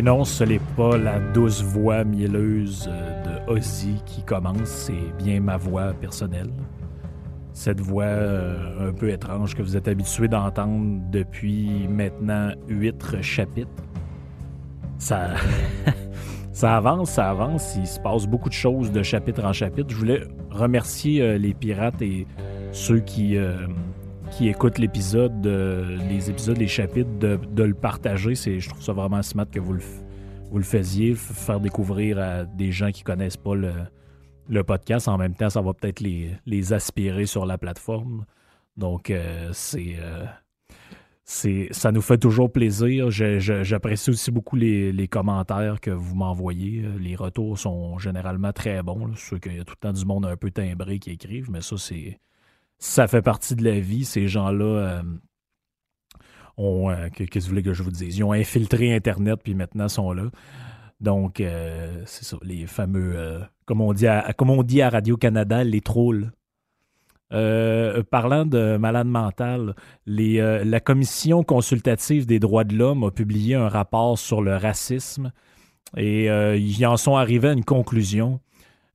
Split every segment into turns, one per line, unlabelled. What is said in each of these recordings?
Et non, ce n'est pas la douce voix mielleuse de Ozzy qui commence, c'est bien ma voix personnelle. Cette voix euh, un peu étrange que vous êtes habitué d'entendre depuis maintenant huit chapitres. Ça, ça avance, ça avance. Il se passe beaucoup de choses de chapitre en chapitre. Je voulais remercier euh, les pirates et ceux qui, euh, qui écoutent l'épisode, les épisodes, les chapitres, de, le partager. Je trouve ça vraiment smart que vous le, faisiez, faire découvrir à des gens qui connaissent pas le, podcast. En même temps, ça va peut-être les, aspirer sur la plateforme. Donc, euh, c'est, euh, c'est, ça nous fait toujours plaisir. j'apprécie aussi beaucoup les, commentaires que vous m'envoyez. Les retours sont généralement très bons. Ceux qu'il y a tout le temps du monde un peu timbré qui écrivent, mais ça, c'est ça fait partie de la vie. Ces gens-là euh, ont. Euh, qu'est-ce que vous voulez que je vous dise? Ils ont infiltré Internet, puis maintenant sont là. Donc, euh, c'est ça, les fameux. comme, on dit à, Radio-Canada, les trolls. parlant de malade mental, les, la Commission consultative des droits de l'homme a publié un rapport sur le racisme et ils en sont arrivés à une conclusion.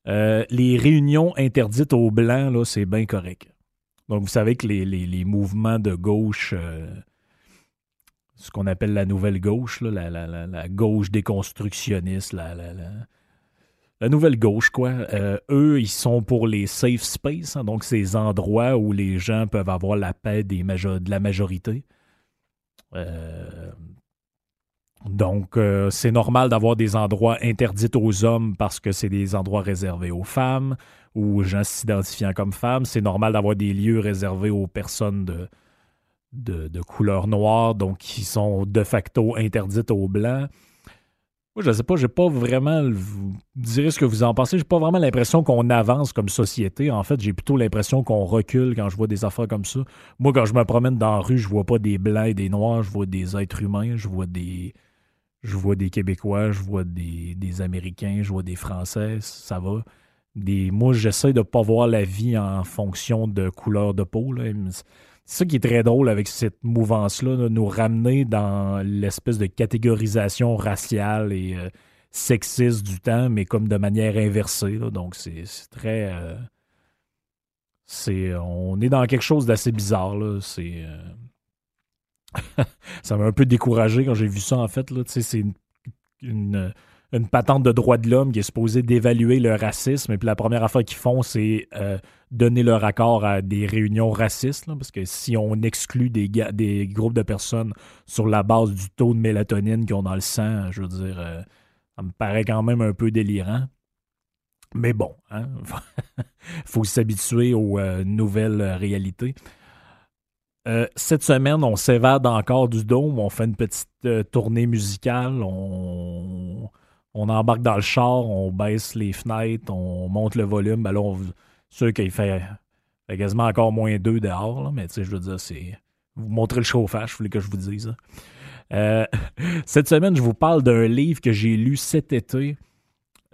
les réunions interdites aux Blancs, là, c'est bien correct. Donc, vous savez que les, mouvements de gauche, euh, ce qu'on appelle la nouvelle gauche, la, gauche déconstructionniste, la, la, nouvelle gauche, quoi, euh, eux, ils sont pour les safe spaces, hein, donc ces endroits où les gens peuvent avoir la paix des de la majorité. Euh, donc, c'est normal d'avoir des endroits interdits aux hommes parce que c'est des endroits réservés aux femmes ou aux gens s'identifiant comme femmes. C'est normal d'avoir des lieux réservés aux personnes de, de, couleur noire, donc qui sont de facto interdites aux blancs. Moi, je ne sais pas, j'ai pas vraiment. Vous direz ce que vous en pensez. J'ai pas vraiment l'impression qu'on avance comme société. En fait, j'ai plutôt l'impression qu'on recule quand je vois des affaires comme ça. Moi, quand je me promène dans la rue, je vois pas des blancs et des noirs, je vois des êtres humains, je vois des. Je vois des Québécois, je vois des, Américains, je vois des Français, ça va. Moi, j'essaie de ne pas voir la vie en fonction de couleur de peau. C'est ça qui est très drôle avec cette mouvance-là, de nous ramener dans l'espèce de catégorisation raciale et euh, sexiste du temps, mais comme de manière inversée. Donc, c'est très. Euh, on est dans quelque chose d'assez bizarre. C'est. Euh, ça m'a un peu découragé quand j'ai vu ça, en fait. C'est une une patente de droits de l'homme qui est supposée d'évaluer le racisme. Et puis la première affaire qu'ils font, c'est euh, donner leur accord à des réunions racistes. parce que si on exclut des, groupes de personnes sur la base du taux de mélatonine qu'ils ont dans le sang, je veux dire, euh, ça me paraît quand même un peu délirant. Mais bon, il hein, faut s'habituer aux euh, nouvelles réalités. Cette semaine, on s'évade encore du dôme, on fait une petite tournée musicale, on, on embarque dans le char, on baisse les fenêtres, on monte le volume. Ben là, on, sûr qu'il fait, quasiment encore moins 2 dehors, mais tu sais, je veux dire, c'est. Vous montrez le chauffage, je voulais que je vous dise. Euh, cette semaine, je vous parle d'un livre que j'ai lu cet été.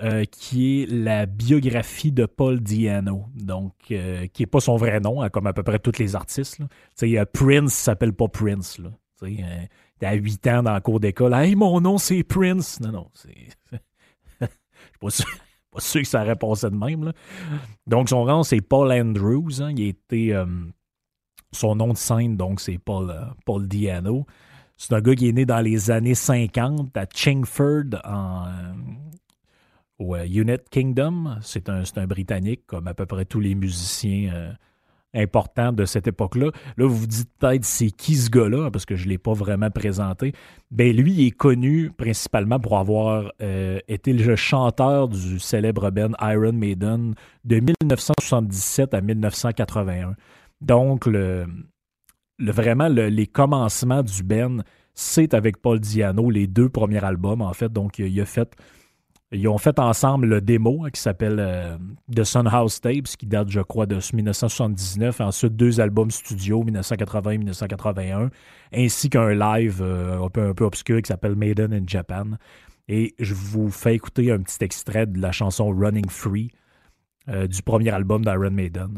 Euh, qui est la biographie de Paul Diano, donc euh, qui n'est pas son vrai nom, hein, comme à peu près tous les artistes. Là. Prince s'appelle pas Prince. Là. T'es à 8 ans dans la cour d'école. Hey, mon nom, c'est Prince. Non, non, c'est. Je suis pas sûr, que ça réponse de même. Donc, son nom, c'est Paul Andrews. Hein. Il était. Euh, son nom de scène, donc, c'est Paul, euh, Paul Diano. C'est un gars qui est né dans les années 50 à Chingford, en, euh, au United Kingdom. C'est un, un, Britannique, comme à peu près tous les musiciens important de cette époque-là. Là, vous vous dites peut-être c'est qui ce gars-là, parce que je ne l'ai pas vraiment présenté. Ben lui, il est connu principalement pour avoir euh, été le chanteur du célèbre band Iron Maiden de 1977 à 1981. Donc, le, vraiment, les commencements du band, c'est avec Paul Diano, les deux premiers albums, en fait. Donc, il a fait ils ont fait ensemble le démo hein, qui s'appelle euh, The Sunhouse Tapes, qui date, je crois, de 1979. Ensuite, deux albums studio, 1980-1981, ainsi qu'un live euh, un, peu, un peu obscur qui s'appelle Maiden in Japan. Et je vous fais écouter un petit extrait de la chanson Running Free euh, du premier album d'Iron Maiden.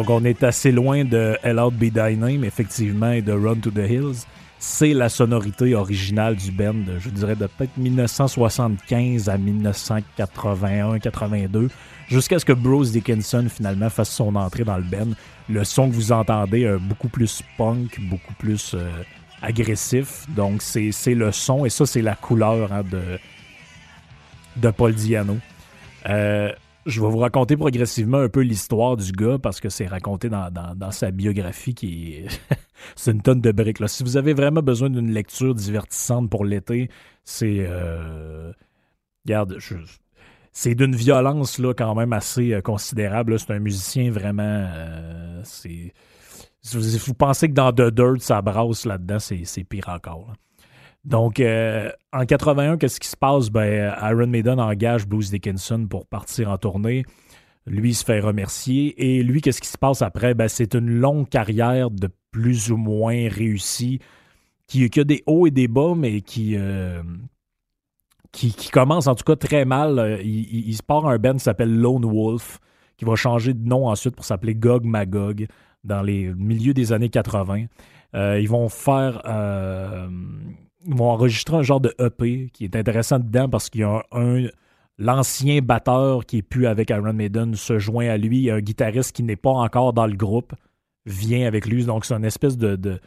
Donc, on est assez loin de Hell Out Be Thy Name, effectivement, et de Run to the Hills. C'est la sonorité originale du band, je dirais de peut-être 1975 à 1981-82, jusqu'à ce que Bruce Dickinson finalement fasse son entrée dans le band. Le son que vous entendez est beaucoup plus punk, beaucoup plus euh, agressif. Donc, c'est le son, et ça, c'est la couleur hein, de, de Paul Diano. Euh, je vais vous raconter progressivement un peu l'histoire du gars parce que c'est raconté dans, sa biographie qui est. c'est une tonne de briques. Là. Si vous avez vraiment besoin d'une lecture divertissante pour l'été, c'est. Euh... Regarde, c'est d'une violence là, quand même assez euh, considérable. C'est un musicien vraiment. Euh. Si vous, pensez que dans The Dirt, ça brasse là-dedans, c'est pire encore. Donc, euh, en 81, qu'est-ce qui se passe? Ben, Iron Maiden engage Bruce Dickinson pour partir en tournée. Lui, il se fait remercier. Et lui, qu'est-ce qui se passe après? Ben, c'est une longue carrière de plus ou moins réussie, qui, a des hauts et des bas, mais qui, euh, qui, commence en tout cas très mal. Il, se part un band qui s'appelle Lone Wolf, qui va changer de nom ensuite pour s'appeler Gog Magog dans les milieux des années 80. Euh, ils vont faire ils vont enregistrer un genre de EP qui est intéressant dedans parce qu'il y a un, l'ancien batteur qui est plus avec Iron Maiden se joint à lui, il un guitariste qui n'est pas encore dans le groupe vient avec lui, donc c'est une espèce de, de,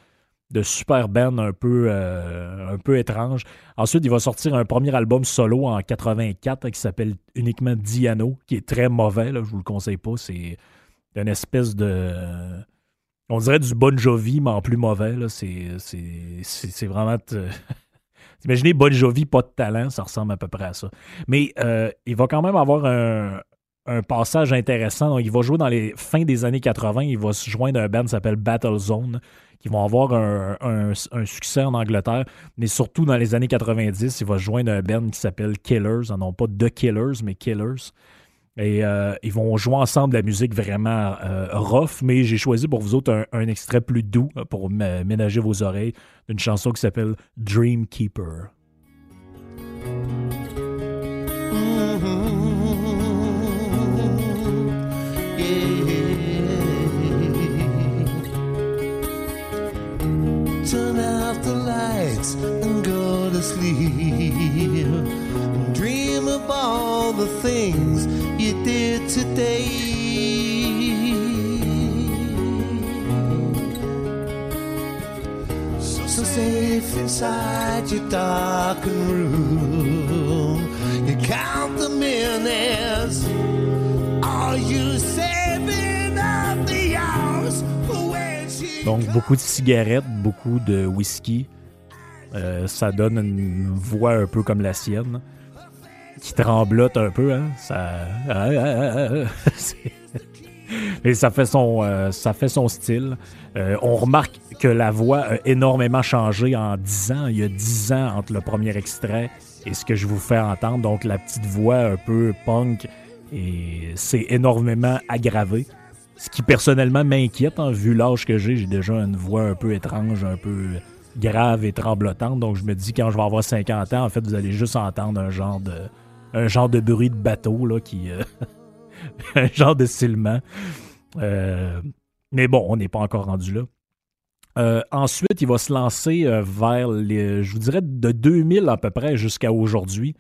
super band un peu, euh, un peu étrange. Ensuite, il va sortir un premier album solo en 84 qui s'appelle uniquement Diano, qui est très mauvais, là, je vous le conseille pas, c'est une espèce de on dirait du Bon Jovi, mais en plus mauvais. C'est vraiment. Imaginez Bon Jovi, pas de talent, ça ressemble à peu près à ça. Mais euh, il va quand même avoir un, passage intéressant. Donc, il va jouer dans les fins des années 80. Il va se joindre à un band qui s'appelle Battle Zone, qui vont avoir un, succès en Angleterre. Mais surtout dans les années 90, il va se joindre à un band qui s'appelle Killers. Non pas The Killers, mais Killers. Et euh, ils vont jouer ensemble la musique vraiment euh, rough, mais j'ai choisi pour vous autres un, extrait plus doux euh, pour ménager vos oreilles d'une chanson qui s'appelle Dream Keeper. And go to sleep. Dream of all the things you did today. So safe inside your darkened room, you count the minutes. Are you saving up the hours Donc beaucoup de cigarettes, beaucoup de whisky. Euh, ça donne une voix un peu comme la sienne qui tremblote un peu. Hein? Ça, ah, ah, ah, Et ça fait son, euh, ça fait son style. Euh, on remarque que la voix a énormément changé en 10 ans. Il y a 10 ans entre le premier extrait et ce que je vous fais entendre. Donc la petite voix un peu punk et c'est énormément aggravé. Ce qui personnellement m'inquiète, hein, vu l'âge que j'ai, j'ai déjà une voix un peu étrange, un peu grave et tremblotante. Donc je me dis quand je vais avoir 50 ans, en fait, vous allez juste entendre un genre de un genre de bruit de bateau, là, qui. Euh, un genre de silement. Euh, mais bon, on n'est pas encore rendu là. Euh, ensuite, il va se lancer vers les, je vous dirais, de 2000 à peu près jusqu'à aujourd'hui.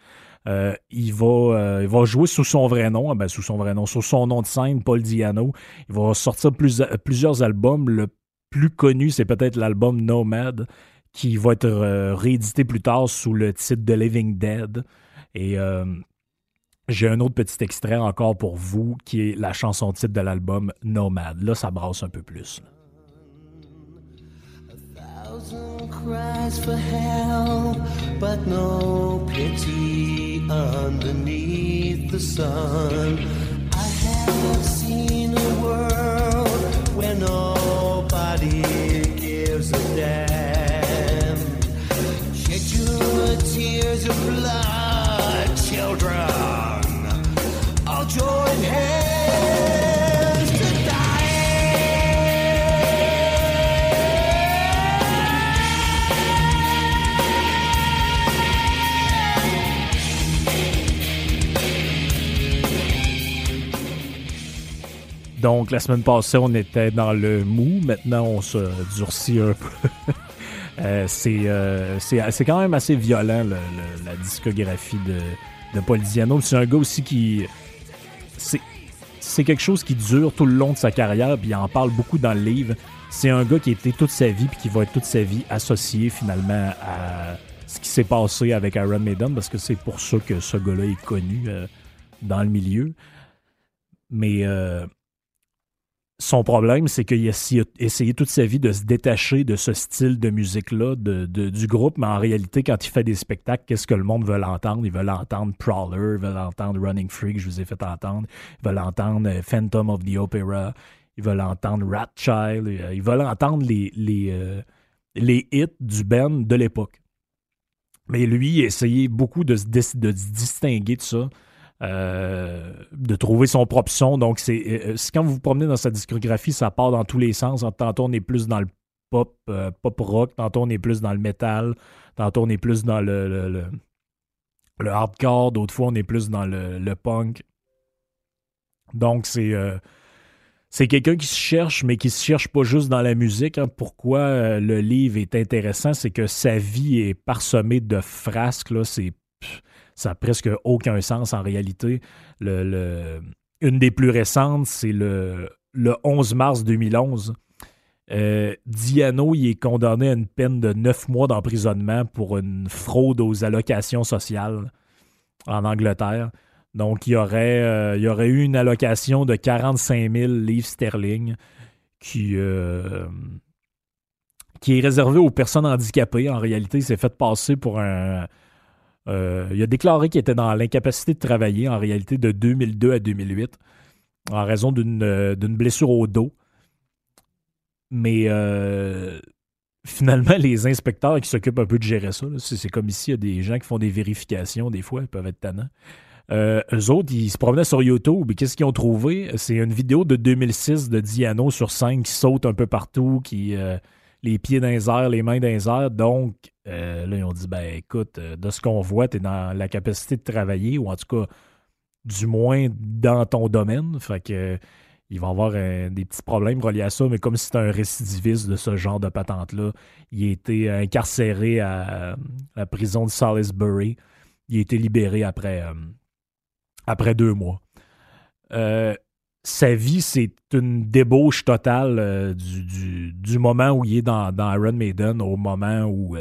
il, va, jouer sous son vrai nom, ben, sous son vrai nom, sous son nom de scène, Paul Diano. Il va sortir plusieurs albums. Le plus connu, c'est peut-être l'album Nomad, qui va être réédité plus tard sous le titre de Living Dead. Et euh, j'ai un autre petit extrait encore pour vous qui est la chanson titre de l'album Nomad. Là, ça brasse un peu plus. cries for help, but no pity underneath the sun. I have seen a world where nobody gives a damn. Shed your tears of blood. Donc la semaine passée, on était dans le mou, maintenant on se durcit un peu. Euh, euh c'est quand même assez violent la discographie de, de Paul Diano. C'est un gars aussi qui. C'est quelque chose qui dure tout le long de sa carrière, puis il en parle beaucoup dans le livre. C'est un gars qui a été toute sa vie, puis qui va être toute sa vie associé finalement à ce qui s'est passé avec Iron Maiden, parce que c'est pour ça que ce gars-là est connu euh, dans le milieu. Mais son problème, c'est qu'il a essayé toute sa vie de se détacher de ce style de musique-là de, du groupe, mais en réalité, quand il fait des spectacles, qu'est-ce que le monde veut entendre? Ils veulent entendre Prowler, ils veulent entendre Running Freak, je vous ai fait entendre, ils veulent entendre euh, Phantom of the Opera, ils veulent entendre Rat Child, euh, ils veulent entendre les, les, euh, les hits du band de l'époque. Mais lui, il a essayé beaucoup de de se distinguer de ça. Euh, de trouver son propre son. Donc, euh, c'est quand vous vous promenez dans sa discographie, ça part dans tous les sens. Tantôt, on est plus dans le pop, euh, pop rock, tantôt, on est plus dans le metal, tantôt, on est plus dans le, le, hardcore, d'autres fois, on est plus dans le, punk. Donc, c'est. c'est quelqu'un qui se cherche, mais qui se cherche pas juste dans la musique. Hein. Pourquoi le livre est intéressant, c'est que sa vie est parsemée de frasques. C'est ça n'a presque aucun sens en réalité. Le, une des plus récentes, c'est le, le 11 mars 2011. Euh, Diano il est condamné à une peine de neuf mois d'emprisonnement pour une fraude aux allocations sociales en Angleterre. Donc, il y aurait, euh, il y aurait eu une allocation de 45 000 livres sterling qui, euh, qui est réservée aux personnes handicapées. En réalité, il s'est fait passer pour un, euh, il a déclaré qu'il était dans l'incapacité de travailler en réalité de 2002 à 2008 en raison euh, d'une blessure au dos. Mais euh, finalement, les inspecteurs qui s'occupent un peu de gérer ça, c'est comme ici, il y a des gens qui font des vérifications, des fois, ils peuvent être tannants. eux autres, ils se promenaient sur YouTube et qu'est-ce qu'ils ont trouvé? C'est une vidéo de 2006 de Diano sur scène qui saute un peu partout, qui les pieds dans les airs, les mains dans les airs. Donc, euh, là, ils ont dit, ben écoute, euh, de ce qu'on voit, tu es dans la capacité de travailler, ou en tout cas, du moins dans ton domaine. Fait que il va avoir des petits problèmes reliés à ça, mais comme c'est un récidiviste de ce genre de patente-là, il a été incarcéré à, la prison de Salisbury. Il a été libéré après, euh, après deux mois sa vie, c'est une débauche totale du, moment où il est dans, Iron Maiden au moment où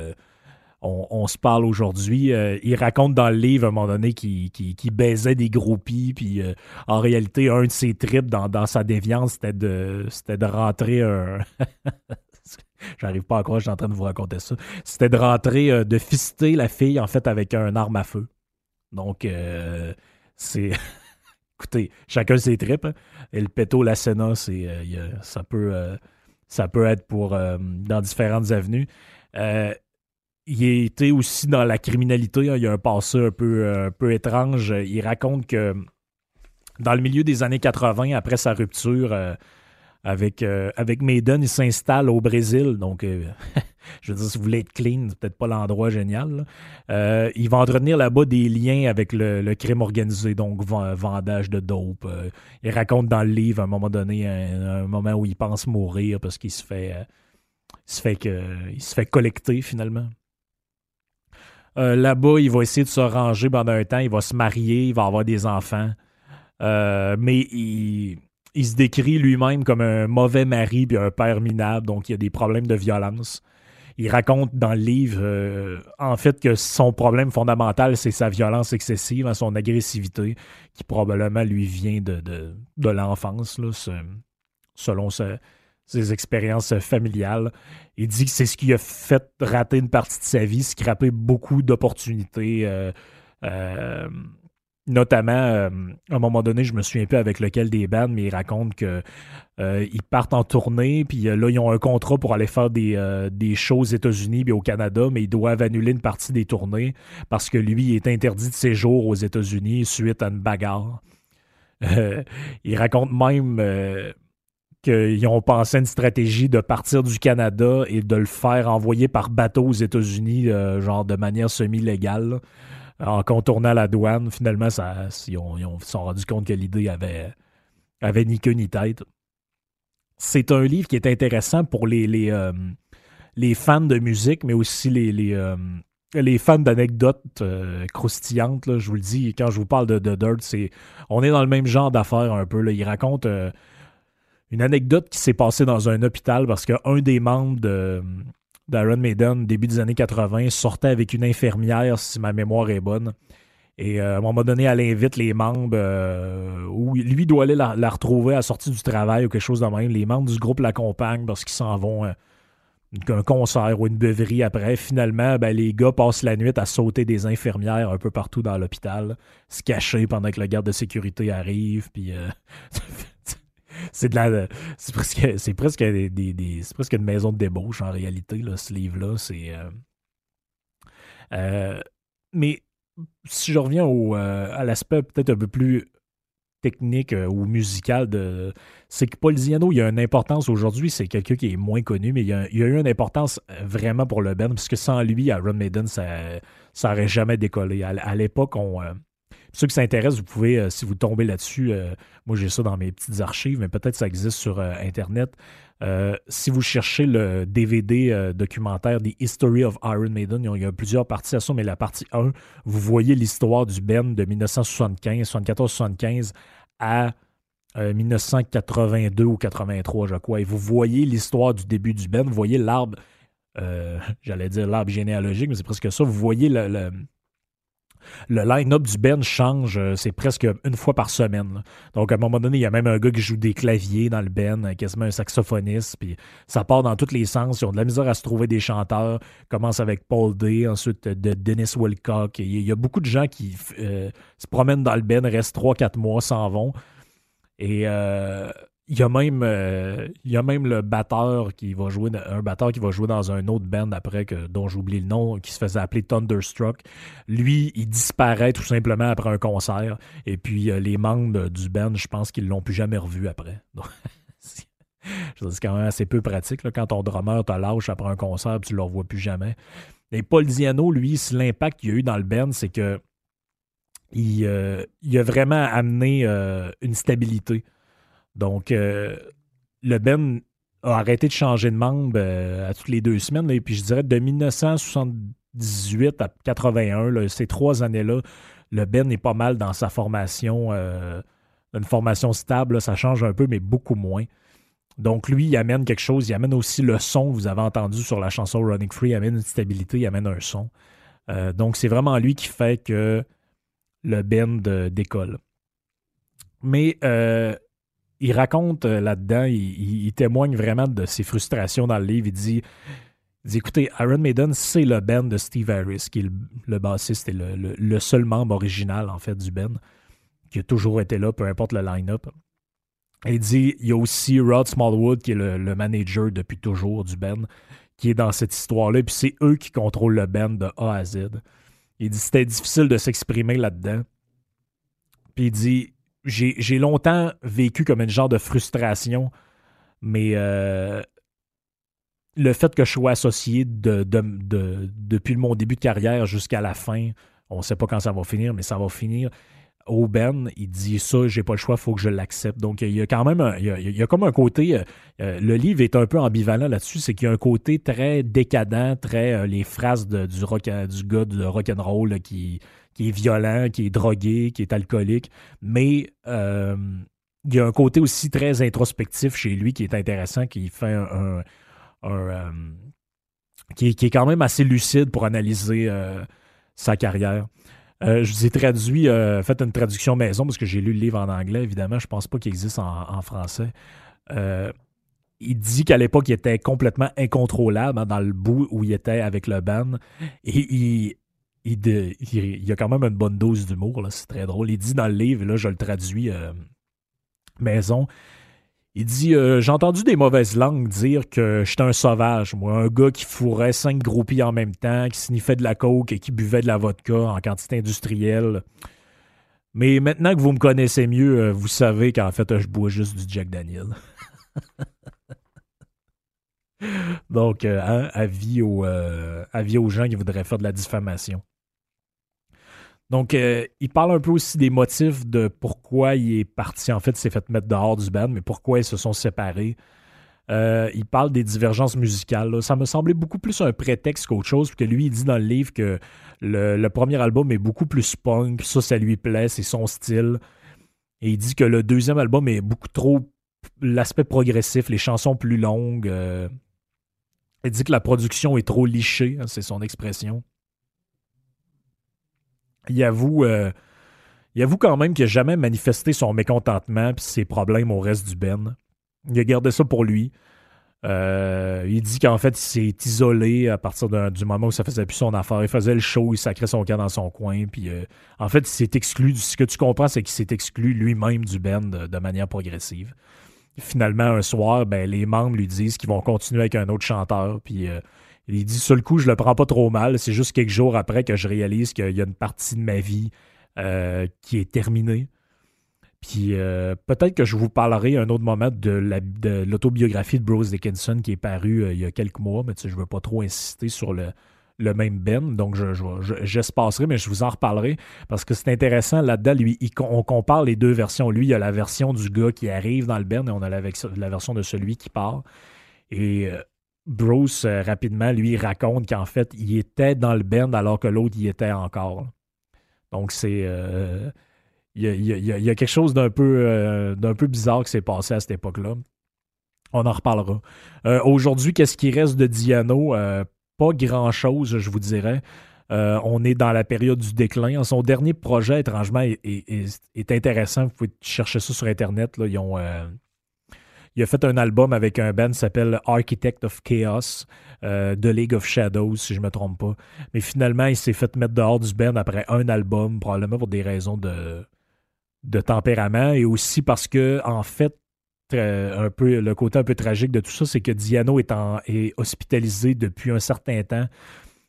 on, se parle aujourd'hui. Euh, il raconte dans le livre à un moment donné qu'il baisait des groupies, puis euh, en réalité, un de ses trips dans, sa déviance, c'était de, de rentrer un. J'arrive pas à croire je suis en train de vous raconter ça. C'était de rentrer, euh, de fister la fille, en fait, avec un arme à feu. Donc, c'est. Écoutez, chacun ses tripes. Hein. Et le péto, la Senna, c'est, ça, peut, ça peut être pour dans différentes avenues il était aussi dans la criminalité. Hein. il y a un passé un peu, un peu étrange. Il raconte que dans le milieu des années 80, après sa rupture euh, avec, euh, avec Maiden, il s'installe au Brésil. Donc, euh, je veux dire, si vous voulez être clean, c'est peut-être pas l'endroit génial. il va entretenir là-bas des liens avec le, crime organisé, donc vendage de dope. il raconte dans le livre à un moment donné un, moment où il pense mourir parce qu'il se fait. se fait que, il se fait collecter finalement. Euh, là-bas, il va essayer de se ranger pendant un temps, il va se marier, il va avoir des enfants. Euh, mais il, se décrit lui-même comme un mauvais mari puis un père minable, donc il y a des problèmes de violence. Il raconte dans le livre, euh, en fait, que son problème fondamental, c'est sa violence excessive, hein, son agressivité, qui probablement lui vient de, de, l'enfance, selon sa, ses expériences familiales. Il dit que c'est ce qui a fait rater une partie de sa vie, scraper beaucoup d'opportunités. Euh, euh, notamment, euh, à un moment donné, je me souviens peu avec lequel des bands, mais il raconte que ils partent en tournée, puis là, ils ont un contrat pour aller faire des, des shows aux États-Unis et au Canada, mais ils doivent annuler une partie des tournées parce que lui, il est interdit de séjour aux États-Unis suite à une bagarre. il raconte même qu'ils ont pensé une stratégie de partir du Canada et de le faire envoyer par bateau aux États-Unis, euh, genre de manière semi-légale, en contournant la douane. Finalement, ils, ont, se sont rendus compte que l'idée avait, avait ni queue ni tête. C'est un livre qui est intéressant pour les, les, euh, les fans de musique, mais aussi les, les, euh, les fans d'anecdotes croustillantes. je vous le dis, quand je vous parle de, de Dirt, c'est, on est dans le même genre d'affaires un peu. Là. Il raconte une anecdote qui s'est passée dans un hôpital parce qu'un des membres de d'Iron Maiden, début des années 80, sortait avec une infirmière, si ma mémoire est bonne. Et euh, à un moment donné, elle invite les membres, euh, où lui doit aller la, retrouver à la sortie du travail ou quelque chose de même. Les membres du groupe l'accompagnent parce qu'ils s'en vont à euh, un concert ou une beuverie après. Finalement, ben, les gars passent la nuit à sauter des infirmières un peu partout dans l'hôpital, se cacher pendant que le garde de sécurité arrive. Puis c'est de la. C'est presque, c'est presque, une maison de débauche en réalité, là, ce livre-là. C'est. Euh, euh, mais si je reviens euh, à l'aspect peut-être un peu plus technique ou musical de. C'est que Paul Ziano, il y a une importance aujourd'hui, c'est quelqu'un qui est moins connu, mais il y a, eu une importance vraiment pour le band, parce que sans lui, Iron Maiden, ça n'aurait jamais décollé. À, l'époque, on ceux qui s'intéressent, vous pouvez, euh, si vous tombez là-dessus, euh, moi j'ai ça dans mes petites archives, mais peut-être ça existe sur euh, Internet. si vous cherchez le DVD documentaire The History of Iron Maiden, il y a plusieurs parties à ça, mais la partie 1, vous voyez l'histoire du Ben de 1975, 74-75 à 1982 ou 83, je crois. Et vous voyez l'histoire du début du Ben, vous voyez l'arbre, j'allais dire l'arbre généalogique, mais c'est presque ça. Vous voyez le, le line-up du Ben change, euh, c'est presque une fois par semaine. Donc, à un moment donné, il y a même un gars qui joue des claviers dans le Ben, euh, quasiment un saxophoniste, puis ça part dans tous les sens. Ils ont de la misère à se trouver des chanteurs. Commence avec Paul Day, ensuite de Dennis Wilcock. Il y a beaucoup de gens qui euh, se promènent dans le Ben, restent 3-4 mois, s'en vont. Et il y, a même, euh, il y a même le batteur qui va jouer, un batteur qui va jouer dans un autre band après, que, dont j'oublie le nom, qui se faisait appeler Thunderstruck. Lui, il disparaît tout simplement après un concert. Et puis, euh, les membres du band, je pense qu'ils l'ont plus jamais revu après. c'est quand même assez peu pratique. Quand ton drummer te lâche après un concert, tu ne le revois plus jamais. Et Paul Diano, lui, l'impact qu'il a eu dans le band, c'est que il, euh, il, a vraiment amené une stabilité donc, euh, le Ben a arrêté de changer de membre euh, à toutes les deux semaines. et puis, je dirais de 1978 à 81, ces trois années-là, le Ben est pas mal dans sa formation, euh, une formation stable. ça change un peu, mais beaucoup moins. Donc, lui, il amène quelque chose. Il amène aussi le son que vous avez entendu sur la chanson Running Free. Il amène une stabilité, il amène un son. donc, c'est vraiment lui qui fait que le band décolle. Mais il raconte euh, là-dedans, il, témoigne vraiment de ses frustrations dans le livre. Il dit, écoutez, Iron Maiden, c'est le band de Steve Harris, qui est le, bassiste et le, seul membre original, en fait, du band, qui a toujours été là, peu importe le line-up. Il dit, il y a aussi Rod Smallwood, qui est le, manager depuis toujours du band, qui est dans cette histoire-là, puis c'est eux qui contrôlent le band de A à Z. Il dit, c'était difficile de s'exprimer là-dedans. Puis il dit, j'ai longtemps vécu comme une genre de frustration, mais euh, le fait que je sois associé de, depuis mon début de carrière jusqu'à la fin, on ne sait pas quand ça va finir, mais ça va finir. Au Ben, il dit ça, j'ai pas le choix, il faut que je l'accepte. Donc, il y a quand même un, il, y a, comme un côté, euh, euh, le livre est un peu ambivalent là-dessus, c'est qu'il y a un côté très décadent, très les phrases du, rock, du gars de rock'n'roll qui, qui est violent, qui est drogué, qui est alcoolique, mais euh, il y a un côté aussi très introspectif chez lui qui est intéressant, qui fait un, euh, qui, est, quand même assez lucide pour analyser euh, sa carrière. je vous ai traduit, fait une traduction maison parce que j'ai lu le livre en anglais, évidemment. Je ne pense pas qu'il existe en, français. il dit qu'à l'époque, il était complètement incontrôlable hein, dans le bout où il était avec le band. Et il, il, a quand même une bonne dose d'humour, c'est très drôle. Il dit dans le livre, et là je le traduis euh, maison, il dit euh, J'ai entendu des mauvaises langues dire que j'étais un sauvage, moi, un gars qui fourrait cinq groupies en même temps, qui sniffait de la coke et qui buvait de la vodka en quantité industrielle. Mais maintenant que vous me connaissez mieux, euh, vous savez qu'en fait, je bois juste du Jack Daniel. Donc, hein, avis aux gens qui voudraient faire de la diffamation. Donc, euh, il parle un peu aussi des motifs de pourquoi il est parti. En fait, il s'est fait mettre dehors du band, mais pourquoi ils se sont séparés. Euh, il parle des divergences musicales. Ça me semblait beaucoup plus un prétexte qu'autre chose, parce que lui, il dit dans le livre que le, premier album est beaucoup plus punk. Ça, ça lui plaît, c'est son style. Et il dit que le deuxième album est beaucoup trop l'aspect progressif, les chansons plus longues. Euh, il dit que la production est trop lichée, hein, c'est son expression. Il avoue, euh, il avoue quand même qu'il n'a jamais manifesté son mécontentement et ses problèmes au reste du Ben. Il a gardé ça pour lui. Euh, il dit qu'en fait, il s'est isolé à partir du moment où ça faisait plus son affaire. Il faisait le show, il sacrait son camp dans son coin. Puis, euh, en fait, il s'est exclu. Ce que tu comprends, c'est qu'il s'est exclu lui-même du band de, manière progressive. Finalement, un soir, ben, les membres lui disent qu'ils vont continuer avec un autre chanteur. Puis, il dit Sur le coup, je le prends pas trop mal. C'est juste quelques jours après que je réalise qu'il y a une partie de ma vie qui est terminée. Puis euh, peut-être que je vous parlerai un autre moment de, l'autobiographie de, Bruce Dickinson qui est parue euh, il y a quelques mois, mais je ne veux pas trop insister sur le, même Ben, donc j'espacerai, mais je vous en reparlerai parce que c'est intéressant. Là-dedans, lui, on compare les deux versions. Lui, il y a la version du gars qui arrive dans le Ben et on a la, version de celui qui part. Et euh, Bruce, rapidement, lui, raconte qu'en fait, il était dans le Ben alors que l'autre y était encore. Donc, c'est il y, a, quelque chose d'un peu, euh, peu bizarre qui s'est passé à cette époque-là. On en reparlera. Euh, aujourd'hui, qu'est-ce qui reste de Diano? Euh, pas grand-chose, je vous dirais. on est dans la période du déclin. Son dernier projet, étrangement, est, intéressant. Vous pouvez chercher ça sur Internet. Là. Ils ont, il a fait un album avec un band qui s'appelle Architect of Chaos, de League of Shadows, si je ne me trompe pas. Mais finalement, il s'est fait mettre dehors du band après un album, probablement pour des raisons de, de tempérament et aussi parce que, en fait, un peu le côté un peu tragique de tout ça, c'est que Diano est, est hospitalisé depuis un certain temps.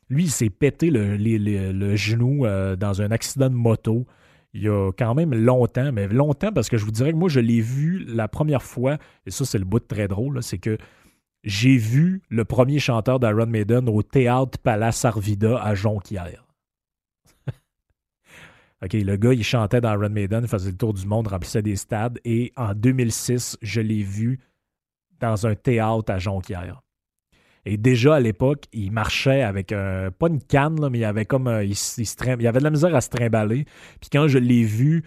Lui, il s'est pété le, genou euh, dans un accident de moto il y a quand même longtemps, mais longtemps parce que je vous dirais que moi, je l'ai vu la première fois, et ça, c'est le bout de très drôle, c'est que j'ai vu le premier chanteur d'Iron Maiden au Théâtre Palace Arvida à Jonquière. OK, le gars, il chantait dans Run Maiden, faisait le tour du monde, remplissait des stades. Et en 2006, je l'ai vu dans un théâtre à Jonquière. Et déjà à l'époque, il marchait avec un, pas une canne, mais il avait comme euh, il, il, avait de la misère à se trimballer. Puis quand je l'ai vu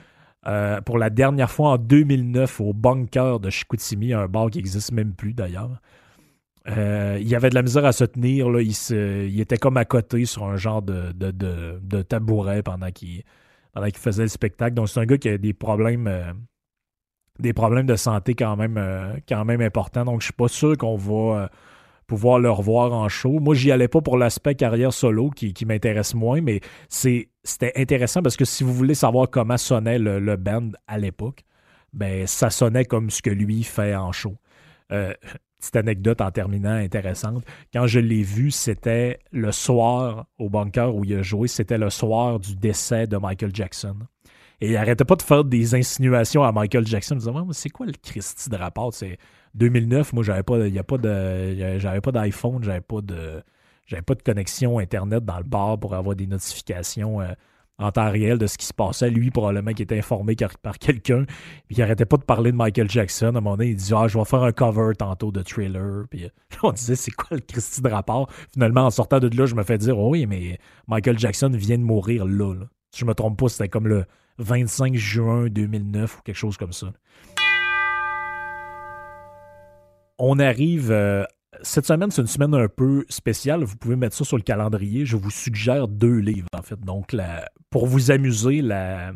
euh, pour la dernière fois en 2009 au bunker de Chicoutimi, un bar qui n'existe même plus d'ailleurs, euh, il avait de la misère à se tenir. Là, il, était comme à côté sur un genre de, de tabouret pendant qu'il pendant qu'il faisait le spectacle. Donc, c'est un gars qui a des problèmes, euh, des problèmes de santé quand même, euh, quand même importants. Donc, je suis pas sûr qu'on va euh, pouvoir le revoir en show. Moi, j'y allais pas pour l'aspect carrière solo qui, m'intéresse moins, mais c'était intéressant parce que si vous voulez savoir comment sonnait le, band à l'époque, ben ça sonnait comme ce que lui fait en show petite anecdote en terminant intéressante. Quand je l'ai vu, c'était le soir au bunker où il a joué, c'était le soir du décès de Michael Jackson. Et il arrêtait pas de faire des insinuations à Michael Jackson, en disant C'est quoi le Christy de rapport? 2009, moi, j'avais pas, y a pas de, j'avais pas d'iPhone, j'avais pas de, j'avais pas de connexion Internet dans le bar pour avoir des notifications. Euh, en temps réel de ce qui se passait. Lui, probablement, qui était informé par quelqu'un. Puis il arrêtait pas de parler de Michael Jackson. À un moment donné, il dit Ah, je vais faire un cover tantôt de thriller. Puis euh, on disait C'est quoi le Christy de rapport Finalement, en sortant de là, je me fais dire oh, Oui, mais Michael Jackson vient de mourir là. Si je me trompe pas, c'était comme le 25 juin 2009 ou quelque chose comme ça. On arrive euh, cette semaine, c'est une semaine un peu spéciale. Vous pouvez mettre ça sur le calendrier. Je vous suggère deux livres, en fait. Donc, pour vous amuser, la,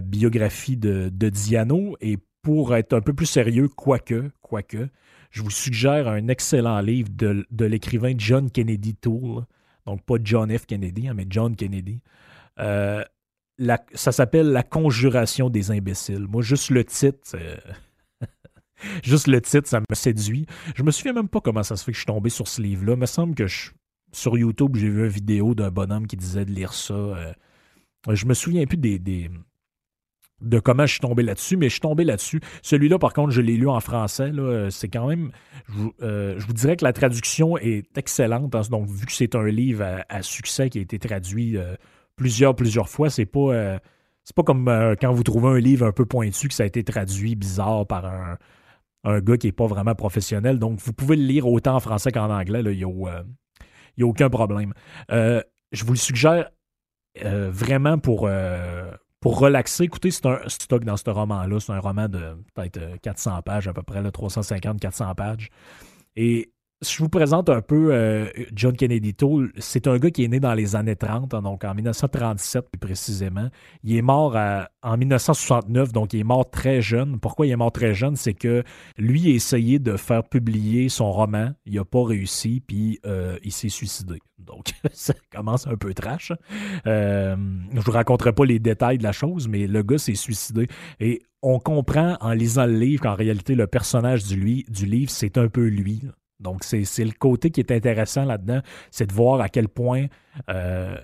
biographie de, Diano et pour être un peu plus sérieux, quoique, quoique, je vous suggère un excellent livre de, l'écrivain John Kennedy Toole. Donc, pas John F. Kennedy, hein, mais John Kennedy. Euh, ça s'appelle La conjuration des imbéciles. Moi, juste le titre. Juste le titre, ça me séduit. Je me souviens même pas comment ça se fait que je suis tombé sur ce livre-là. Il me semble que sur YouTube, j'ai vu une vidéo d'un bonhomme qui disait de lire ça. Euh, je me souviens plus des, de comment je suis tombé là-dessus, mais je suis tombé là-dessus. Celui-là, par contre, je l'ai lu en français. C'est quand même. Euh, je, vous dirais que la traduction est excellente. Hein. donc, vu que c'est un livre à, succès qui a été traduit euh, plusieurs, plusieurs fois. C'est pas, c'est pas comme quand vous trouvez un livre un peu pointu que ça a été traduit bizarre par un, un gars qui n'est pas vraiment professionnel. Donc, vous pouvez le lire autant en français qu'en anglais. Il n'y a, a, aucun problème. je vous le suggère vraiment pour pour relaxer, écoutez, c'est un stock dans ce roman-là. C'est un roman de peut-être 400 pages, à peu près, 350-400 pages. Et je vous présente un peu euh, John Kennedy Toole. C'est un gars qui est né dans les années 30, hein, donc en 1937 plus précisément. Il est mort en 1969, donc il est mort très jeune. Pourquoi il est mort très jeune? C'est que lui a essayé de faire publier son roman. Il n'a pas réussi, puis euh, il s'est suicidé. Donc ça commence un peu trash. Euh, je ne vous raconterai pas les détails de la chose, mais le gars s'est suicidé. Et on comprend en lisant le livre qu'en réalité, le personnage du, du livre, c'est un peu lui. Donc, c'est le côté qui est intéressant là-dedans, c'est de voir à quel point euh,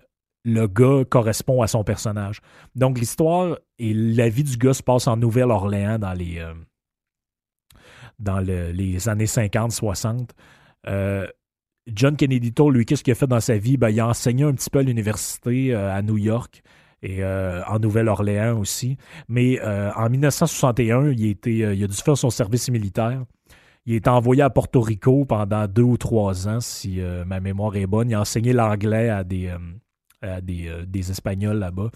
le gars correspond à son personnage. Donc, l'histoire et la vie du gars se passe en Nouvelle-Orléans dans les, euh, années 50-60. Euh, John Kennedy Toll, lui, qu'est-ce qu'il a fait dans sa vie? Ben, il a enseigné un petit peu à l'université à New York et en Nouvelle-Orléans aussi. Mais en 1961, il, était, il a dû faire son service militaire. Il est envoyé à Porto Rico pendant deux ou trois ans, si euh, ma mémoire est bonne. Il a enseigné l'anglais à des, euh, euh, des, Espagnols là-bas.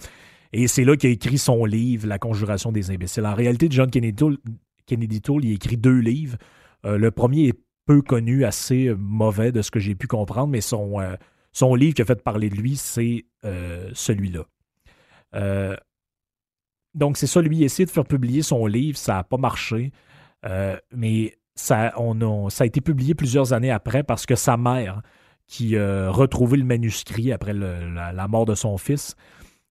Et c'est là qu'il a écrit son livre, La conjuration des imbéciles. En réalité, John Kennedy Toole, il a écrit deux livres. le premier est peu connu, assez mauvais de ce que j'ai pu comprendre, mais son, son livre qui a fait parler de lui, c'est celui-là. donc, c'est ça, lui, essayer de faire publier son livre, ça n'a pas marché. mais ça, a été publié plusieurs années après parce que sa mère, qui a retrouvé le manuscrit après la, mort de son fils,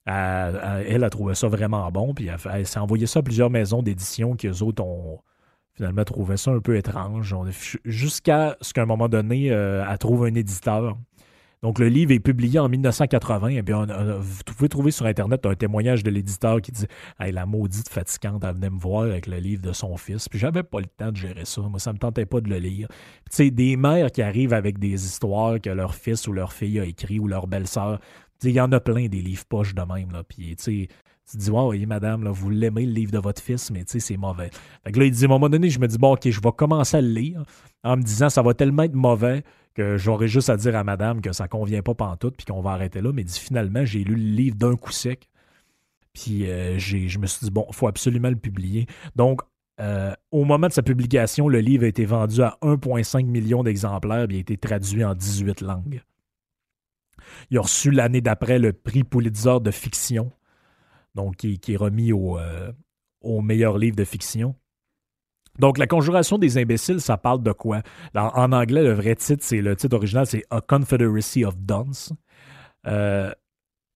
elle a trouvé ça vraiment bon, puis elle, s'est envoyé ça à plusieurs maisons d'édition qui, eux autres, ont finalement trouvé ça un peu étrange. Jusqu'à ce qu'à un moment donné, euh, elle trouve un éditeur donc, le livre est publié en 1980. Et bien, vous pouvez trouver sur Internet un témoignage de l'éditeur qui dit hey, La maudite fatigante, elle venait me voir avec le livre de son fils. Puis, j'avais pas le temps de gérer ça. Moi, ça me tentait pas de le lire. Tu sais, des mères qui arrivent avec des histoires que leur fils ou leur fille a écrit ou leur belle-sœur. Il y en a plein des livres poches de même. Puis, tu sais, tu dis, oui, madame, là, vous l'aimez le livre de votre fils, mais tu sais, c'est mauvais. Fait que là, il dit, à un moment donné, je me dis, bon, OK, je vais commencer à le lire en me disant, ça va tellement être mauvais que j'aurais juste à dire à madame que ça convient pas pantoute puis qu'on va arrêter là. Mais dit, finalement, j'ai lu le livre d'un coup sec. Puis euh, je me suis dit, bon, il faut absolument le publier. Donc, euh, au moment de sa publication, le livre a été vendu à 1,5 million d'exemplaires et a été traduit en 18 langues. Il a reçu l'année d'après le prix Pulitzer de fiction, donc qui, est remis euh, au meilleur livre de fiction. Donc, la conjuration des imbéciles, ça parle de quoi? En, anglais, le vrai titre, c'est le titre original, c'est A Confederacy of Dunce. Euh,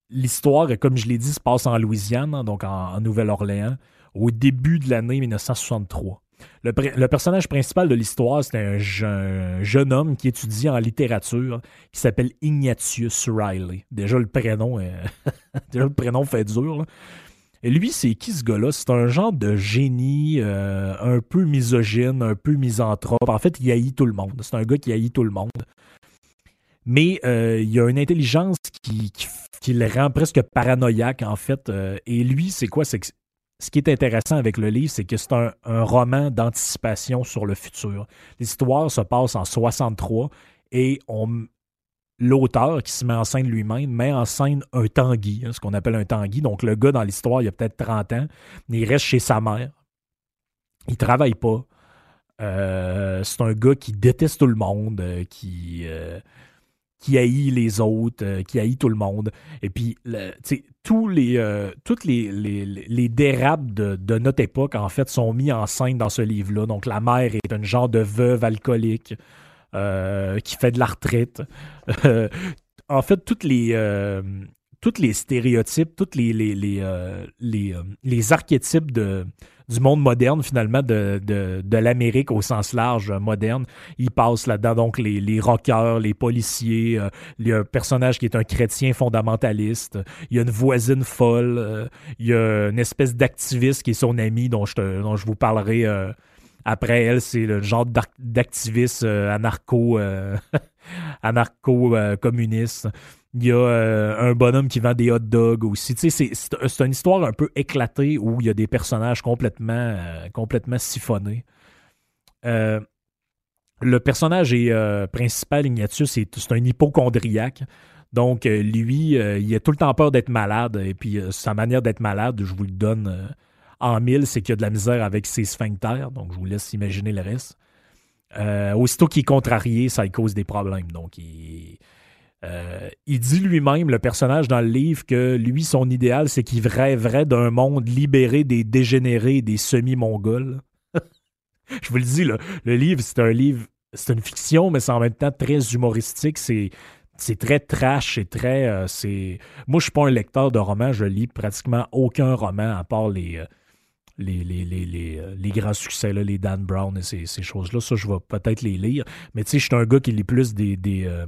l'histoire, comme je l'ai dit, se passe en Louisiane, hein, donc en, Nouvelle-Orléans, au début de l'année 1963. Le, personnage principal de l'histoire, c'est un, jeune homme qui étudie en littérature qui s'appelle Ignatius Riley. Déjà le prénom, déjà le prénom fait dur. Lui, c'est qui ce gars-là? C'est un genre de génie euh, un peu misogyne, un peu misanthrope. En fait, il haït tout le monde. C'est un gars qui haït tout le monde. Mais euh, il a une intelligence qui, le rend presque paranoïaque, en fait. Euh, et lui, c'est quoi? Ce qui est intéressant avec le livre, c'est que c'est un, roman d'anticipation sur le futur. L'histoire se passe en 63 et on, l'auteur qui se met en scène lui-même met en scène un tanguy, hein, ce qu'on appelle un tanguy. Donc, le gars dans l'histoire, il a peut-être 30 ans, il reste chez sa mère. Il travaille pas. Euh, c'est un gars qui déteste tout le monde, euh, qui, euh, qui haït les autres, qui haït tout le monde. Et puis, tous les, toutes les, les, dérapes de, de, notre époque, en fait, sont mis en scène dans ce livre-là. Donc, la mère est un genre de veuve alcoolique. Euh, qui fait de la retraite. Euh, en fait, toutes les, euh, toutes les stéréotypes, tous les, les, les, les, archétypes de, du monde moderne, finalement, de, de, de l'Amérique au sens large moderne. Ils passent là-dedans, donc les, les rockers, les policiers, il y a un personnage qui est un chrétien fondamentaliste, il y a une voisine folle, il y a une espèce d'activiste qui est son ami dont je, te, dont je vous parlerai après elle, c'est le genre d'activiste euh, anarcho, euh, anarcho-communiste. Il y a un bonhomme qui vend des hot dogs aussi. Tu sais, c'est une histoire un peu éclatée où il y a des personnages complètement, complètement siphonnés. le personnage principal, Ignatius, c'est un hypochondriaque. Donc, lui, il a tout le temps peur d'être malade. Et puis, sa manière d'être malade, je vous le donne en mille, c'est qu'il y a de la misère avec ses sphincters. Donc, je vous laisse imaginer le reste. Euh, aussitôt qu'il est contrarié, ça lui cause des problèmes. Donc, il, euh, il dit lui-même, le personnage dans le livre, que lui, son idéal, c'est qu'il rêverait d'un monde libéré des dégénérés des semi-mongols. je vous le dis, le livre, c'est un livre, c'est une fiction, mais c'est en même temps très humoristique. C'est c'est très trash, c'est très. Euh, c'est... Moi, je suis pas un lecteur de romans, je lis pratiquement aucun roman à part les, les, les, euh, les, grands succès, là, les Dan Brown et ces, choses-là. Ça, je vais peut-être les lire. Mais tu sais, je suis un gars qui lit plus des, des, euh,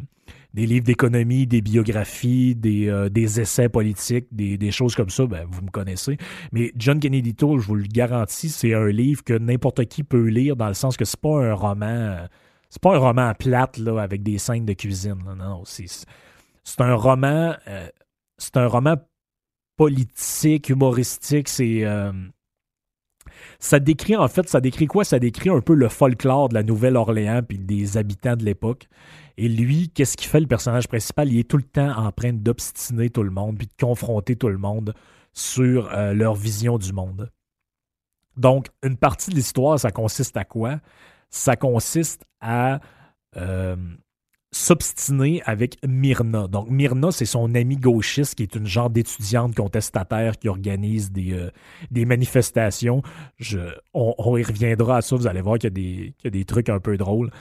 livres d'économie, des biographies, des, euh, des essais politiques, des, choses comme ça. Ben, vous me connaissez. Mais John Kennedy Toole, je vous le garantis, c'est un livre que n'importe qui peut lire dans le sens que c'est pas un roman. C'est pas un roman plate là, avec des scènes de cuisine. Non, c'est, c'est un roman. c'est un roman politique, humoristique. C'est ça décrit, en fait, ça décrit quoi? Ça décrit un peu le folklore de la Nouvelle-Orléans puis des habitants de l'époque. Et lui, qu'est-ce qu'il fait, le personnage principal? Il est tout le temps en train d'obstiner tout le monde puis de confronter tout le monde sur euh, leur vision du monde. Donc, une partie de l'histoire, ça consiste à quoi? Ça consiste à euh, s'obstiner avec Myrna. Donc, Myrna, c'est son amie gauchiste qui est une genre d'étudiante contestataire qui organise des, euh, manifestations. On, y reviendra à ça, vous allez voir qu'il y, a des trucs un peu drôles.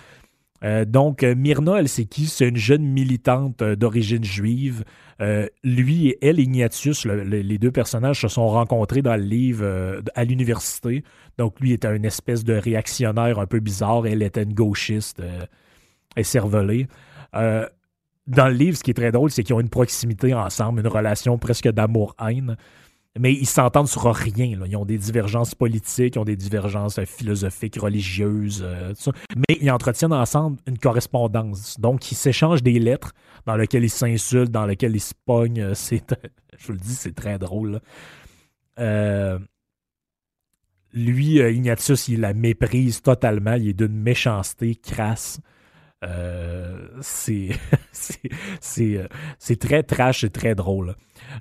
Euh, donc, Myrna, elle, c'est qui? C'est une jeune militante euh, d'origine juive. lui et elle, Ignatius, les deux personnages se sont rencontrés dans le livre à l'université. Donc, lui était une espèce de réactionnaire un peu bizarre. Elle était une gauchiste et cervelé. Euh, dans le livre, ce qui est très drôle, c'est qu'ils ont une proximité ensemble, une relation presque d'amour-haine. Mais ils s'entendent sur rien. Ils ont des divergences politiques, ils ont des divergences euh, philosophiques, religieuses. Euh, Mais ils entretiennent ensemble une correspondance. Donc, ils s'échangent des lettres dans lesquelles ils s'insultent, dans lesquelles ils se pognent. C'est, je vous le dis, c'est très drôle. lui, Ignatius, il la méprise totalement. Il est d'une méchanceté crasse. Euh, euh, c'est très trash et très drôle.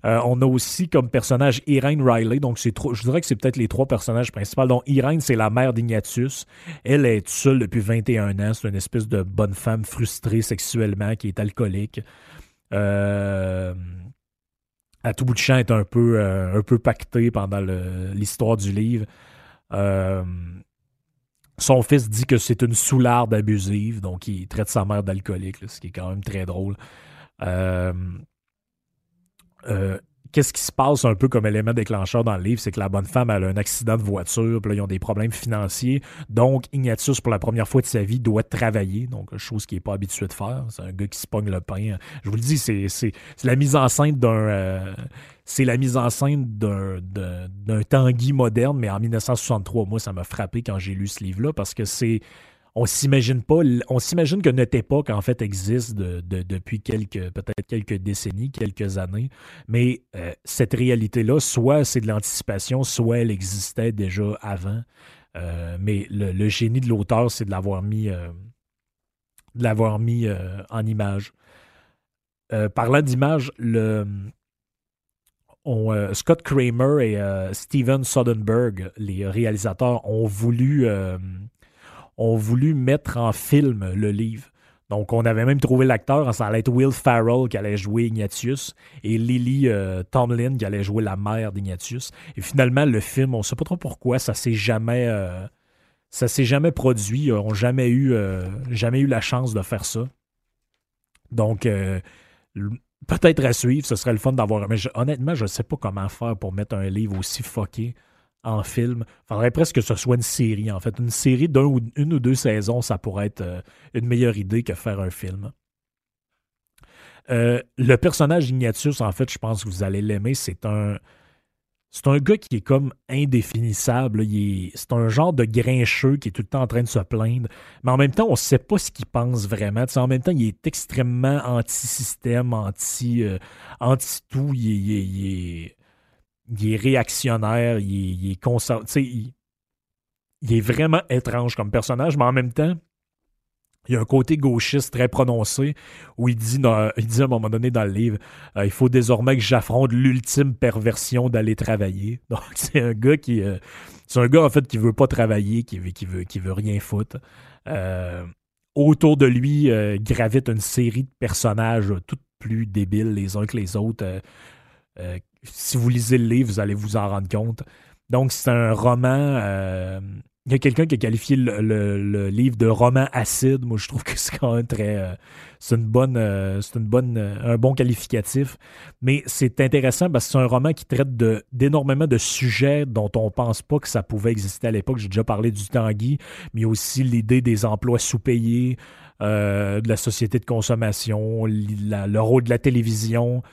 Euh, on a aussi comme personnage Irene Riley, donc c'est je dirais que c'est peut-être les trois personnages principaux. Donc Irene, c'est la mère d'Ignatius. Elle est seule depuis 21 ans. C'est une espèce de bonne femme frustrée sexuellement qui est alcoolique. à tout bout de champ est un peu, un peu pactée pendant l'histoire du livre. Son fils dit que c'est une soularde abusive, donc il traite sa mère d'alcoolique, ce qui est quand même très drôle. Euh, euh, qu'est-ce qui se passe un peu comme élément déclencheur dans le livre, c'est que la bonne femme a un accident de voiture, puis là, ils ont des problèmes financiers. Donc, Ignatius, pour la première fois de sa vie, doit travailler, donc chose qu'il n'est pas habitué de faire. C'est un gars qui se pogne le pain. Je vous le dis, c'est, la mise en scène d'un... Euh, c'est la mise en scène d'un, Tanguy moderne, mais en 1963. Moi, ça m'a frappé quand j'ai lu ce livre-là, parce que c'est on s'imagine pas, on s'imagine que notre époque en fait existe depuis quelques, peut-être quelques décennies, quelques années, mais euh, cette réalité-là, soit c'est de l'anticipation, soit elle existait déjà avant. Euh, mais le, génie de l'auteur, c'est de l'avoir mis, euh, de l'avoir mis en image. parlant d'image, le Scott Kramer et Steven Soderbergh, les réalisateurs, ont voulu ont voulu mettre en film le livre. Donc, on avait même trouvé l'acteur, ça allait être Will Farrell qui allait jouer Ignatius et Lily euh, Tomlin qui allait jouer la mère d'Ignatius. Et finalement, le film, on ne sait pas trop pourquoi, ça s'est jamais, euh, s'est jamais produit, ils n'ont jamais eu, euh, jamais eu la chance de faire ça. Donc, peut-être à suivre, ce serait le fun d'avoir. Mais honnêtement, je ne sais pas comment faire pour mettre un livre aussi fucké en film. Il faudrait presque que ce soit une série, en fait. Une série d'une ou, ou deux saisons, ça pourrait être euh, une meilleure idée que faire un film. Euh, le personnage Ignatius, en fait, je pense que vous allez l'aimer. C'est un. C'est un gars qui est comme indéfinissable. C'est un genre de grincheux qui est tout le temps en train de se plaindre. Mais en même temps, on ne sait pas ce qu'il pense vraiment. en même temps, il est extrêmement anti-système, anti, euh, anti-tout. Il, est, réactionnaire, il, est il, il est vraiment étrange comme personnage, mais en même temps, il y a un côté gauchiste très prononcé où il dit, à un moment donné dans le livre euh, il faut désormais que j'affronte l'ultime perversion d'aller travailler. Donc c'est un gars qui euh, c'est un gars en fait qui veut pas travailler, qui veut veut rien foutre. Euh, autour de lui gravite une série de personnages toutes plus débiles les uns que les autres. si vous lisez le livre, vous allez vous en rendre compte. Donc c'est un roman il y a quelqu'un qui a qualifié le, livre de roman acide. Moi, je trouve que c'est quand même très. Euh, c'est une bonne. Euh, c'est une bonne. Euh, un bon qualificatif. Mais c'est intéressant parce que c'est un roman qui traite d'énormément de, sujets dont on pense pas que ça pouvait exister à l'époque. J'ai déjà parlé du Tanguy, mais aussi l'idée des emplois sous-payés, de la société de consommation, le rôle de la télévision.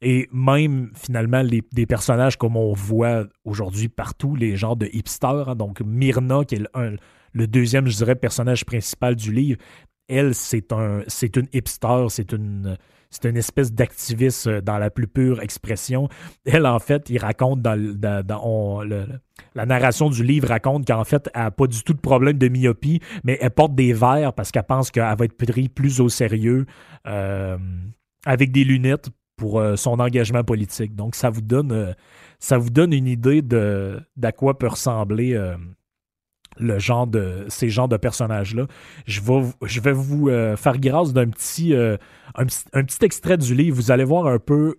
Et même, finalement, les, des personnages comme on voit aujourd'hui partout, les genres de hipsters, hein, donc Myrna, qui est le, le, deuxième, je dirais, personnage principal du livre, elle, c'est un, c'est une hipster, c'est une, c'est une espèce d'activiste euh, dans la plus pure expression. Elle, en fait, il raconte dans, dans, la narration du livre raconte qu'en fait, elle n'a pas du tout de problème de myopie, mais elle porte des verres parce qu'elle pense qu'elle va être prise plus au sérieux euh, avec des lunettes pour euh, son engagement politique. Donc, ça vous donne, euh, ça vous donne une idée de d'à quoi peut ressembler euh, le genre de ces genres de personnages-là. Je vais, je vais vous faire grâce d'un petit, un, petit extrait du livre. Vous allez voir un peu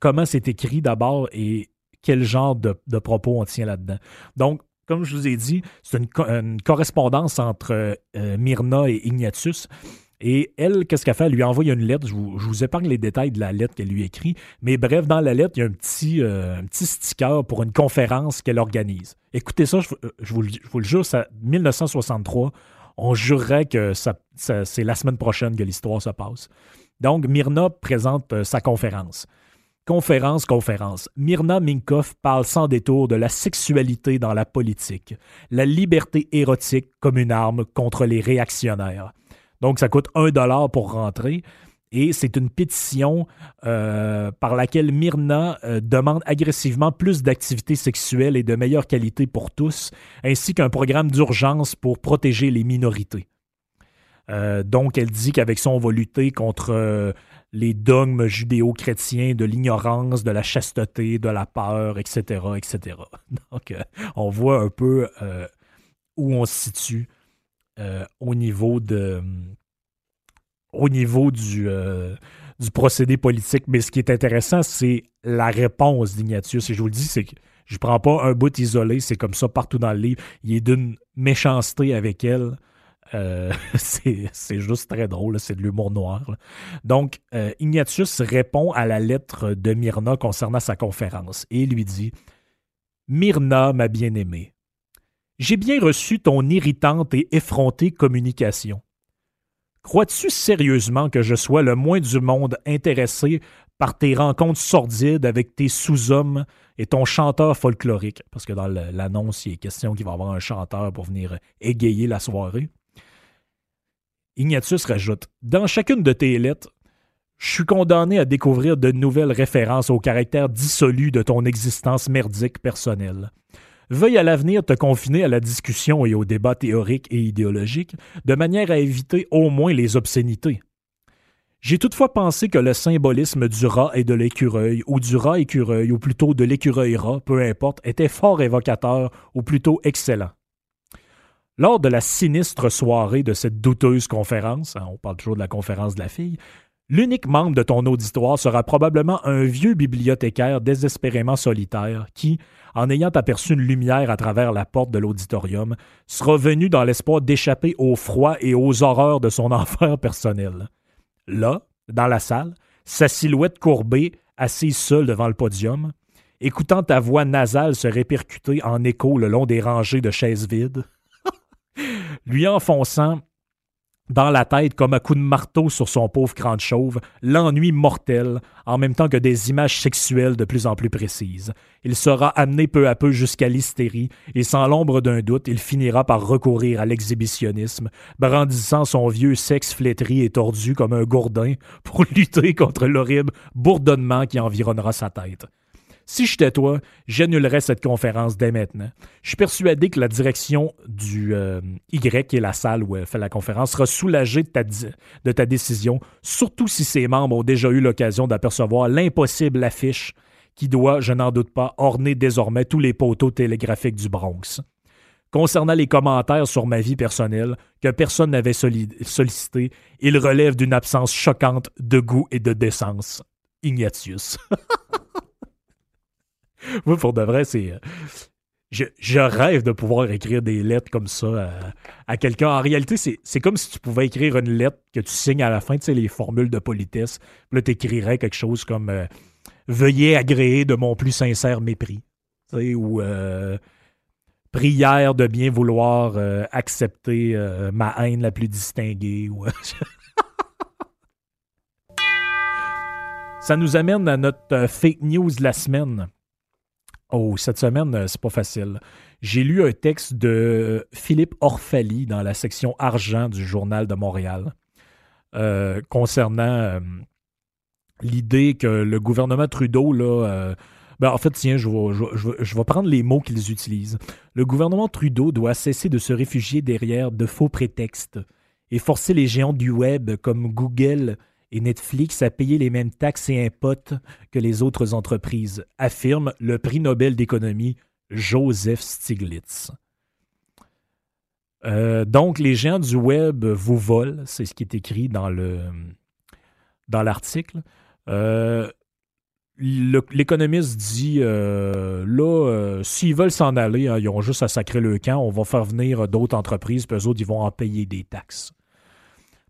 comment c'est écrit d'abord et quel genre de, propos on tient là-dedans. Donc, comme je vous ai dit, c'est une, une, correspondance entre Myrna et Ignatius. Et elle, qu'est-ce qu'elle fait? Elle lui envoie une lettre. Je vous, épargne les détails de la lettre qu'elle lui écrit. Mais bref, dans la lettre, il y a un petit, euh, un petit sticker pour une conférence qu'elle organise. Écoutez ça, je, vous, le jure, c'est 1963. On jurerait que ça, c'est la semaine prochaine que l'histoire se passe. Donc, Myrna présente euh, sa conférence. Conférence, conférence. Myrna Minkoff parle sans détour de la sexualité dans la politique, la liberté érotique comme une arme contre les réactionnaires. Donc, ça coûte un dollar pour rentrer. Et c'est une pétition euh, par laquelle Myrna euh, demande agressivement plus d'activités sexuelles et de meilleure qualité pour tous, ainsi qu'un programme d'urgence pour protéger les minorités. Euh, donc, elle dit qu'avec ça, on va lutter contre les dogmes judéo-chrétiens de l'ignorance, de la chasteté, de la peur, etc., etc. Donc, on voit un peu où on se situe euh, au niveau de au niveau du, euh, du procédé politique. Mais ce qui est intéressant, c'est la réponse d'Ignatius. Et je vous le dis, c'est que je prends pas un bout isolé, c'est comme ça partout dans le livre. Il est d'une méchanceté avec elle. Euh, c'est juste très drôle, c'est de l'humour noir. Donc, Ignatius répond à la lettre de Myrna concernant sa conférence et lui dit Myrna, ma bien-aimée, j'ai bien reçu ton irritante et effrontée communication. Crois-tu sérieusement que je sois le moins du monde intéressé par tes rencontres sordides avec tes sous-hommes et ton chanteur folklorique? Parce que dans l'annonce, il est question qu'il va y avoir un chanteur pour venir égayer la soirée. Ignatius rajoute Dans chacune de tes lettres, je suis condamné à découvrir de nouvelles références au caractère dissolu de ton existence merdique personnelle veuille à l'avenir te confiner à la discussion et au débat théorique et idéologique, de manière à éviter au moins les obscénités. J'ai toutefois pensé que le symbolisme du rat et de l'écureuil, ou du rat écureuil, ou plutôt de l'écureuil rat, peu importe, était fort évocateur, ou plutôt excellent. Lors de la sinistre soirée de cette douteuse conférence, hein, on parle toujours de la conférence de la fille, L'unique membre de ton auditoire sera probablement un vieux bibliothécaire désespérément solitaire qui, en ayant aperçu une lumière à travers la porte de l'auditorium, sera venu dans l'espoir d'échapper au froid et aux horreurs de son enfer personnel. Là, dans la salle, sa silhouette courbée, assise seule devant le podium, écoutant ta voix nasale se répercuter en écho le long des rangées de chaises vides, lui enfonçant dans la tête comme à coup de marteau sur son pauvre crâne chauve, l'ennui mortel, en même temps que des images sexuelles de plus en plus précises. Il sera amené peu à peu jusqu'à l'hystérie, et sans l'ombre d'un doute, il finira par recourir à l'exhibitionnisme, brandissant son vieux sexe flétri et tordu comme un gourdin pour lutter contre l'horrible bourdonnement qui environnera sa tête. Si j'étais toi, j'annulerais cette conférence dès maintenant. Je suis persuadé que la direction du euh, Y, qui est la salle où elle fait la conférence, sera soulagée de ta, de ta décision, surtout si ses membres ont déjà eu l'occasion d'apercevoir l'impossible affiche qui doit, je n'en doute pas, orner désormais tous les poteaux télégraphiques du Bronx. Concernant les commentaires sur ma vie personnelle, que personne n'avait sollicité, ils relèvent d'une absence choquante de goût et de décence. Ignatius. Moi, pour de vrai, c'est. Euh, je, rêve de pouvoir écrire des lettres comme ça à, quelqu'un. En réalité, c'est comme si tu pouvais écrire une lettre que tu signes à la fin, tu sais, les formules de politesse. Là, tu écrirais quelque chose comme euh, Veuillez agréer de mon plus sincère mépris. Tu ou euh, Prière de bien vouloir accepter ma haine la plus distinguée. Ça nous amène à notre fake news de la semaine. Oh, cette semaine, euh, c'est pas facile. J'ai lu un texte de Philippe Orphalie dans la section argent du Journal de Montréal euh, concernant euh, l'idée que le gouvernement Trudeau, là, ben, en fait, tiens, je vais, prendre les mots qu'ils utilisent. Le gouvernement Trudeau doit cesser de se réfugier derrière de faux prétextes et forcer les géants du web comme Google et Netflix a payé les mêmes taxes et impôts que les autres entreprises, affirme le prix Nobel d'économie Joseph Stiglitz. Euh, donc, les géants du web vous volent, c'est ce qui est écrit dans le dans l'article. Euh, l'économiste dit euh, là, s'ils veulent s'en aller, hein, ils ont juste à sacrer le camp, on va faire venir d'autres entreprises, puis eux autres, ils vont en payer des taxes.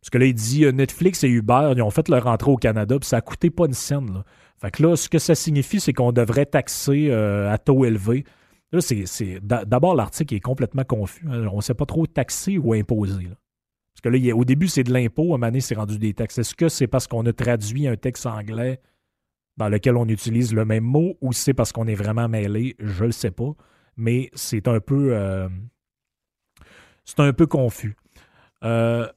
Parce que là, il dit euh, Netflix et Uber, ils ont fait leur entrée au Canada, puis ça a coûté pas une scène. Fait que là, ce que ça signifie, c'est qu'on devrait taxer euh, à taux élevé. Là, c'est. D'abord, l'article est complètement confus. Hein. On ne sait pas trop taxer ou imposer. Parce que là, au début, c'est de l'impôt, à un moment donné, c'est rendu des taxes. Est-ce que c'est parce qu'on a traduit un texte anglais dans lequel on utilise le même mot ou c'est parce qu'on est vraiment mêlé? Je ne le sais pas. Mais c'est un peu. Euh, c'est un peu confus. Euh,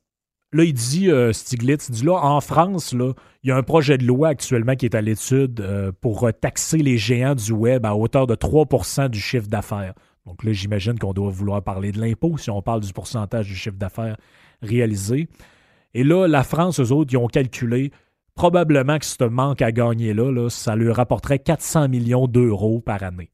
Là, il dit, euh, Stiglitz, il dit là, en France, là, il y a un projet de loi actuellement qui est à l'étude euh, pour taxer les géants du web à hauteur de 3% du chiffre d'affaires. Donc là, j'imagine qu'on doit vouloir parler de l'impôt si on parle du pourcentage du chiffre d'affaires réalisé. Et là, la France, eux autres, ils ont calculé probablement que ce manque à gagner là, là ça leur rapporterait 400 millions d'euros par année.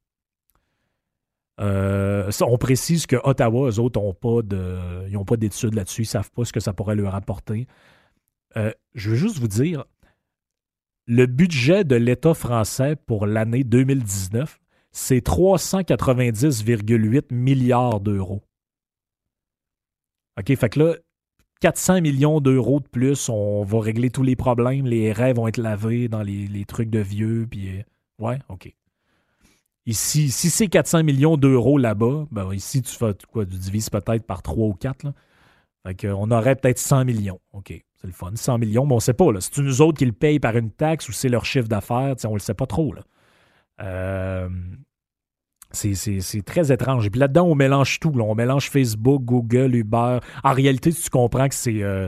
Euh, on précise que Ottawa, eux autres, n'ont pas de, ils pas d'études là-dessus, ils ne savent pas ce que ça pourrait leur apporter. Euh, je veux juste vous dire, le budget de l'État français pour l'année 2019, c'est 390,8 milliards d'euros. OK, fait que là, 400 millions d'euros de plus, on va régler tous les problèmes, les rêves vont être lavés dans les, les trucs de vieux, puis... Euh, ouais, OK. Ici, si c'est 400 millions d'euros là-bas, ben ici, tu fais quoi? Tu divises peut-être par 3 ou 4. Là. Fait on aurait peut-être 100 millions. OK, c'est le fun. 100 millions, mais on ne sait pas. C'est nous autres qui le payent par une taxe ou c'est leur chiffre d'affaires? On ne le sait pas trop. Là. Euh, c'est très étrange. Et puis là-dedans, on mélange tout. On mélange Facebook, Google, Uber. En réalité, tu comprends que c'est euh,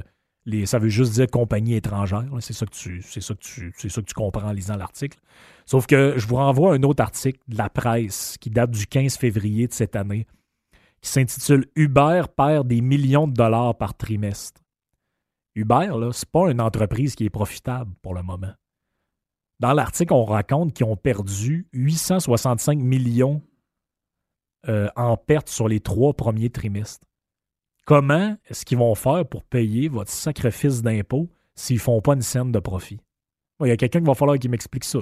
ça veut juste dire compagnie étrangère. C'est ça, que tu, ça, que tu, c'est ça que tu comprends en lisant l'article. Sauf que je vous renvoie à un autre article de la presse qui date du 15 février de cette année, qui s'intitule Uber perd des millions de dollars par trimestre. Uber, là, c'est pas une entreprise qui est profitable pour le moment. Dans l'article, on raconte qu'ils ont perdu 865 millions euh, en pertes sur les trois premiers trimestres. Comment est-ce qu'ils vont faire pour payer votre sacrifice d'impôt s'ils ne font pas une scène de profit? Il y a quelqu'un qui va falloir qu'il m'explique ça.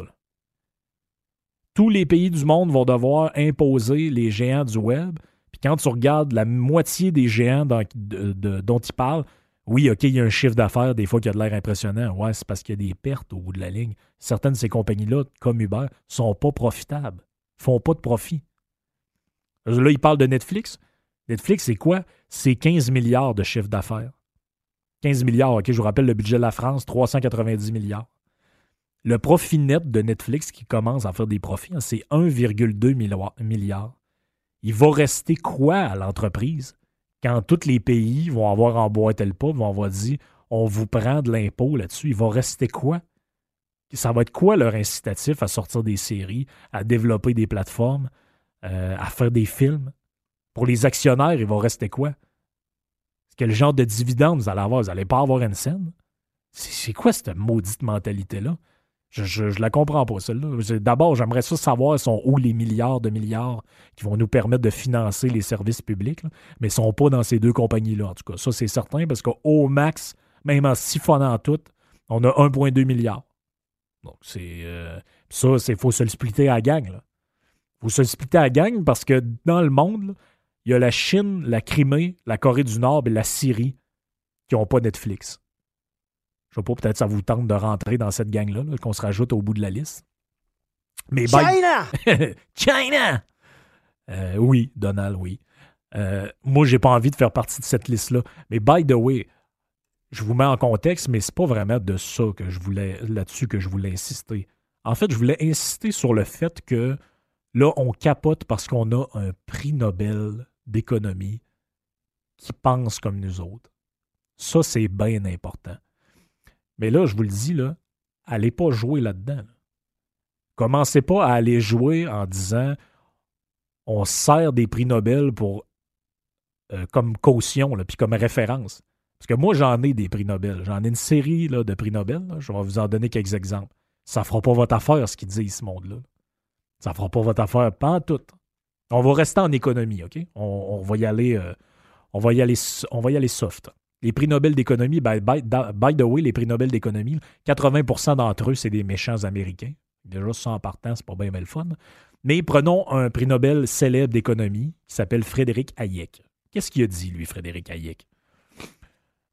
Tous les pays du monde vont devoir imposer les géants du web. Puis quand tu regardes la moitié des géants dont ils parlent, oui, OK, il y a un chiffre d'affaires, des fois qui a de l'air impressionnant. Ouais, c'est parce qu'il y a des pertes au bout de la ligne. Certaines de ces compagnies-là, comme Uber, sont pas profitables, font pas de profit. Là, ils parlent de Netflix. Netflix, c'est quoi? C'est 15 milliards de chiffre d'affaires. 15 milliards, OK, je vous rappelle le budget de la France, 390 milliards. Le profit net de Netflix qui commence à faire des profits, hein, c'est 1,2 milliard. Il va rester quoi à l'entreprise quand tous les pays vont avoir emboîté le pas, vont avoir dit on vous prend de l'impôt là-dessus? Il va rester quoi? Ça va être quoi leur incitatif à sortir des séries, à développer des plateformes, euh, à faire des films? Pour les actionnaires, il va rester quoi? Quel genre de dividende vous allez avoir? Vous n'allez pas avoir une scène? C'est quoi cette maudite mentalité-là? Je, ne la comprends pas, celle-là. D'abord, j'aimerais ça savoir sont où les milliards de milliards qui vont nous permettre de financer les services publics, mais ils sont pas dans ces deux compagnies-là, en tout cas. Ça, c'est certain, parce qu'au max, même en siphonnant tout, on a 1,2 milliard. Donc, c'est. Euh, ça, il faut se le à la gang, Il faut se le à la gang parce que dans le monde, il y a la Chine, la Crimée, la Corée du Nord et la Syrie qui n'ont pas Netflix. Je sais pas, peut-être ça vous tente de rentrer dans cette gang-là, qu'on se rajoute au bout de la liste.
Mais China!
China! Euh, oui, Donald, oui. Euh, moi, j'ai pas envie de faire partie de cette liste-là. Mais by the way, je vous mets en contexte, mais c'est pas vraiment de ça que je voulais là-dessus que je voulais insister. En fait, je voulais insister sur le fait que là, on capote parce qu'on a un prix Nobel d'économie qui pense comme nous autres. Ça, c'est bien important. Mais là, je vous le dis, là, allez pas jouer là-dedans. Commencez pas à aller jouer en disant on sert des prix Nobel pour euh, comme caution, puis comme référence. Parce que moi, j'en ai des prix Nobel. J'en ai une série là, de prix Nobel. Je vais vous en donner quelques exemples. Ça fera pas votre affaire, ce qu'ils disent, ce monde-là. Ça fera pas votre affaire, pas tout. On va rester en économie, OK? On, va y aller. Euh, on va on va y aller soft. Les prix Nobel d'économie, by, the way, les prix Nobel d'économie, 80% d'entre eux, c'est des méchants Américains. Déjà, ça en c'est pas bien le fun. Mais prenons un prix Nobel célèbre d'économie qui s'appelle Frédéric Hayek. Qu'est-ce qu'il a dit, lui, Frédéric Hayek?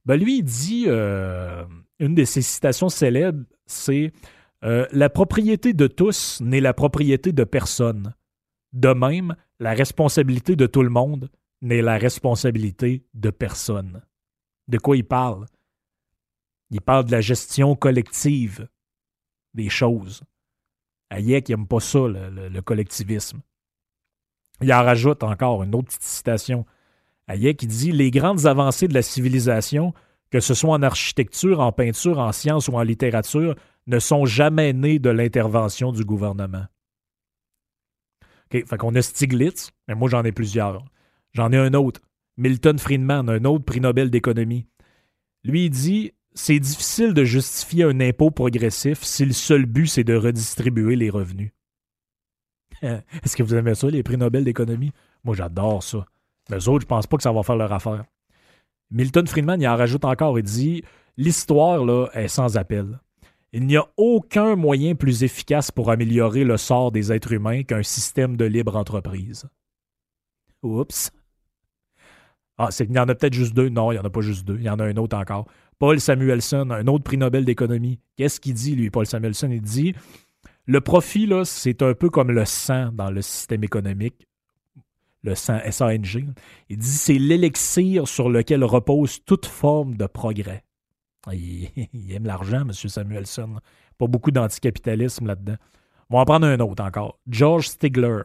Ben, lui, il dit, euh, une de ses citations célèbres, c'est euh, La propriété de tous n'est la propriété de personne. De même, la responsabilité de tout le monde n'est la responsabilité de personne. De quoi il parle? Il parle de la gestion collective des choses. Hayek n'aime pas ça, le, collectivisme. Il en rajoute encore une autre petite citation. Hayek dit Les grandes avancées de la civilisation, que ce soit en architecture, en peinture, en sciences ou en littérature, ne sont jamais nées de l'intervention du gouvernement. Fait qu'on a Stiglitz, mais moi j'en ai plusieurs. J'en ai un autre. Milton Friedman, un autre prix Nobel d'économie. Lui, il dit C'est difficile de justifier un impôt progressif si le seul but, c'est de redistribuer les revenus. Est-ce que vous aimez ça, les prix Nobel d'économie? Moi, j'adore ça. Mais eux autres, je pense pas que ça va faire leur affaire. Milton Friedman, il en rajoute encore Il dit L'histoire, là, est sans appel. Il n'y a aucun moyen plus efficace pour améliorer le sort des êtres humains qu'un système de libre entreprise. Oups. Ah, c'est qu'il y en a peut-être juste deux. Non, il n'y en a pas juste deux. Il y en a un autre encore. Paul Samuelson, un autre prix Nobel d'économie. Qu'est-ce qu'il dit, lui, Paul Samuelson? Il dit le profit, là, c'est un peu comme le sang dans le système économique. Le sang SANG. Il dit c'est l'élixir sur lequel repose toute forme de progrès. Ah, il, aime l'argent, M. Samuelson. Pas beaucoup d'anticapitalisme là-dedans. On va en prendre un autre encore. George Stigler.